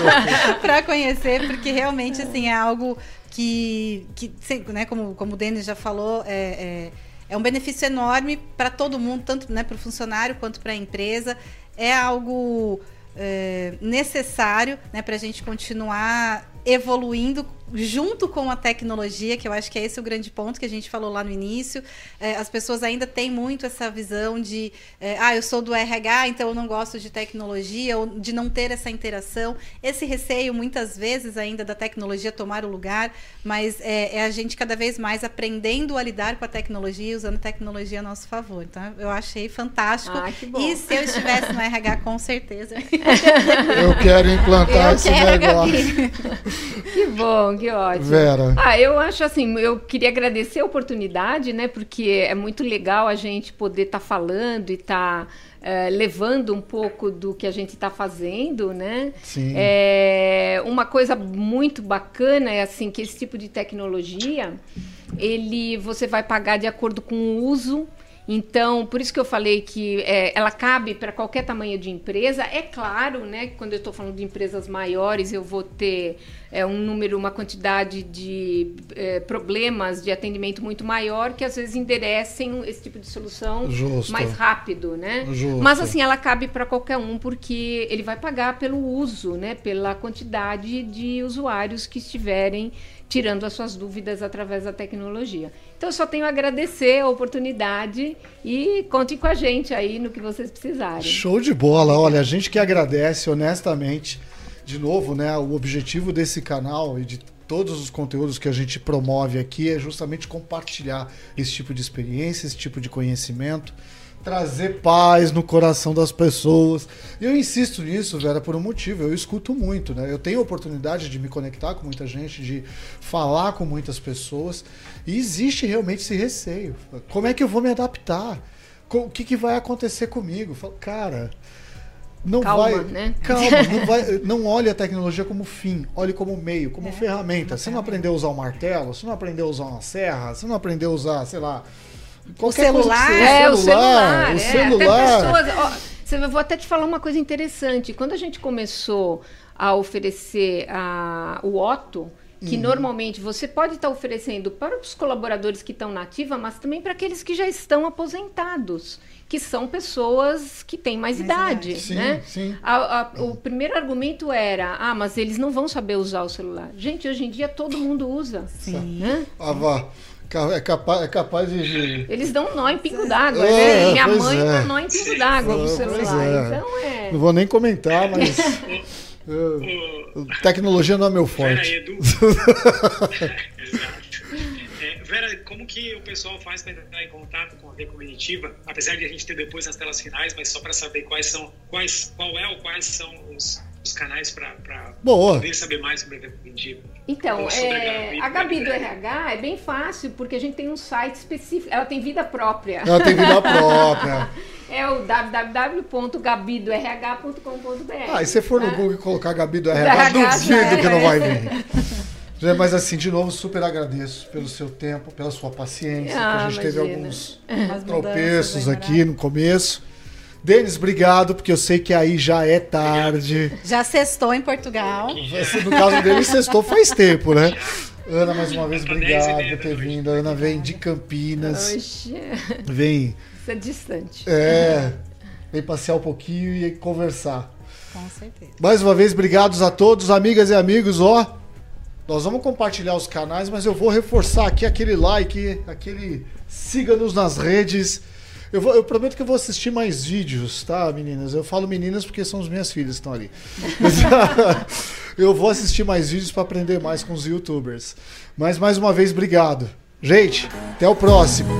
[LAUGHS] para conhecer, porque realmente assim é algo que, que né, como, como o Denis já falou, é, é, é um benefício enorme para todo mundo, tanto né, para o funcionário quanto para a empresa. É algo é, necessário né, para a gente continuar evoluindo junto com a tecnologia, que eu acho que é esse o grande ponto que a gente falou lá no início. É, as pessoas ainda têm muito essa visão de, é, ah, eu sou do RH, então eu não gosto de tecnologia, ou de não ter essa interação. Esse receio, muitas vezes, ainda da tecnologia tomar o lugar, mas é, é a gente cada vez mais aprendendo a lidar com a tecnologia e usando a tecnologia a nosso favor. Então, eu achei fantástico. Ah, e se eu estivesse no RH, com certeza. eu quero implantar eu esse quero, negócio. que bom, que ótimo. Vera. Ah, eu acho assim, eu queria agradecer a oportunidade, né? Porque é muito legal a gente poder estar tá falando e estar tá, é, levando um pouco do que a gente está fazendo, né? Sim. É, uma coisa muito bacana é assim que esse tipo de tecnologia, ele você vai pagar de acordo com o uso então, por isso que eu falei que é, ela cabe para qualquer tamanho de empresa. É claro, né, que quando eu estou falando de empresas maiores, eu vou ter é, um número, uma quantidade de é, problemas de atendimento muito maior que às vezes enderecem esse tipo de solução Justo. mais rápido, né? Justo. Mas assim, ela cabe para qualquer um porque ele vai pagar pelo uso, né, pela quantidade de usuários que estiverem tirando as suas dúvidas através da tecnologia. Então, eu só tenho a agradecer a oportunidade e contem com a gente aí no que vocês precisarem. Show de bola. Olha, a gente que agradece honestamente. De novo, né, o objetivo desse canal e de todos os conteúdos que a gente promove aqui é justamente compartilhar esse tipo de experiência, esse tipo de conhecimento trazer paz no coração das pessoas. E eu insisto nisso, Vera, por um motivo. Eu escuto muito, né? Eu tenho a oportunidade de me conectar com muita gente, de falar com muitas pessoas. E existe realmente esse receio. Como é que eu vou me adaptar? O que, que vai acontecer comigo? Falo, cara. Não calma, vai, né? calma, não, vai, [LAUGHS] não olhe a tecnologia como fim, olhe como meio, como é, ferramenta. Você não aprendeu a usar um martelo, você não aprendeu a usar uma serra, você não aprendeu a usar, sei lá, o celular. É, o celular. O é, celular. Até pessoas, ó, vou até te falar uma coisa interessante. Quando a gente começou a oferecer a, o Otto, que uhum. normalmente você pode estar oferecendo para os colaboradores que estão na ativa, mas também para aqueles que já estão aposentados, que são pessoas que têm mais, mais idade, idade. né? Sim, sim. A, a, o primeiro argumento era, ah, mas eles não vão saber usar o celular. Gente, hoje em dia todo mundo usa. Sim. Né? Ah, vá. É capaz, é capaz de. Eles dão nó em pingo d'água, é, né? Minha mãe é. dá nó em pingo d'água no celular. É. Então é. Não vou nem comentar, mas. [LAUGHS] eu, tecnologia não é meu forte. Vera, Edu. [LAUGHS] Exato. É, Vera, como que o pessoal faz para entrar em contato com a Via Cognitiva? Apesar de a gente ter depois nas telas finais, mas só para saber quais são, quais, qual é ou quais são os, os canais para poder saber mais sobre a Cognitiva. Então, é, a Gabi do RH é bem fácil, porque a gente tem um site específico, ela tem vida própria. Ela tem vida própria. [LAUGHS] é o www.gabidorh.com.br. Ah, e se for no ah. Google colocar Gabi do RH, duvido que não vai vir. Mas assim, de novo, super agradeço pelo seu tempo, pela sua paciência, ah, que a gente imagina. teve alguns tropeços aqui no começo. Denis, obrigado, porque eu sei que aí já é tarde. Já sextou em Portugal. No caso dele, sextou faz tempo, né? Ana, mais uma vez, obrigado por ter vindo. A Ana vem de Campinas. Oxi. Vem. Isso é distante. É. Vem passear um pouquinho e conversar. Com certeza. Mais uma vez, obrigados a todos, amigas e amigos. Ó, nós vamos compartilhar os canais, mas eu vou reforçar aqui aquele like, aquele siga-nos nas redes. Eu, vou, eu prometo que eu vou assistir mais vídeos, tá, meninas? Eu falo meninas porque são as minhas filhas que estão ali. [LAUGHS] eu vou assistir mais vídeos para aprender mais com os youtubers. Mas mais uma vez, obrigado. Gente, até o próximo.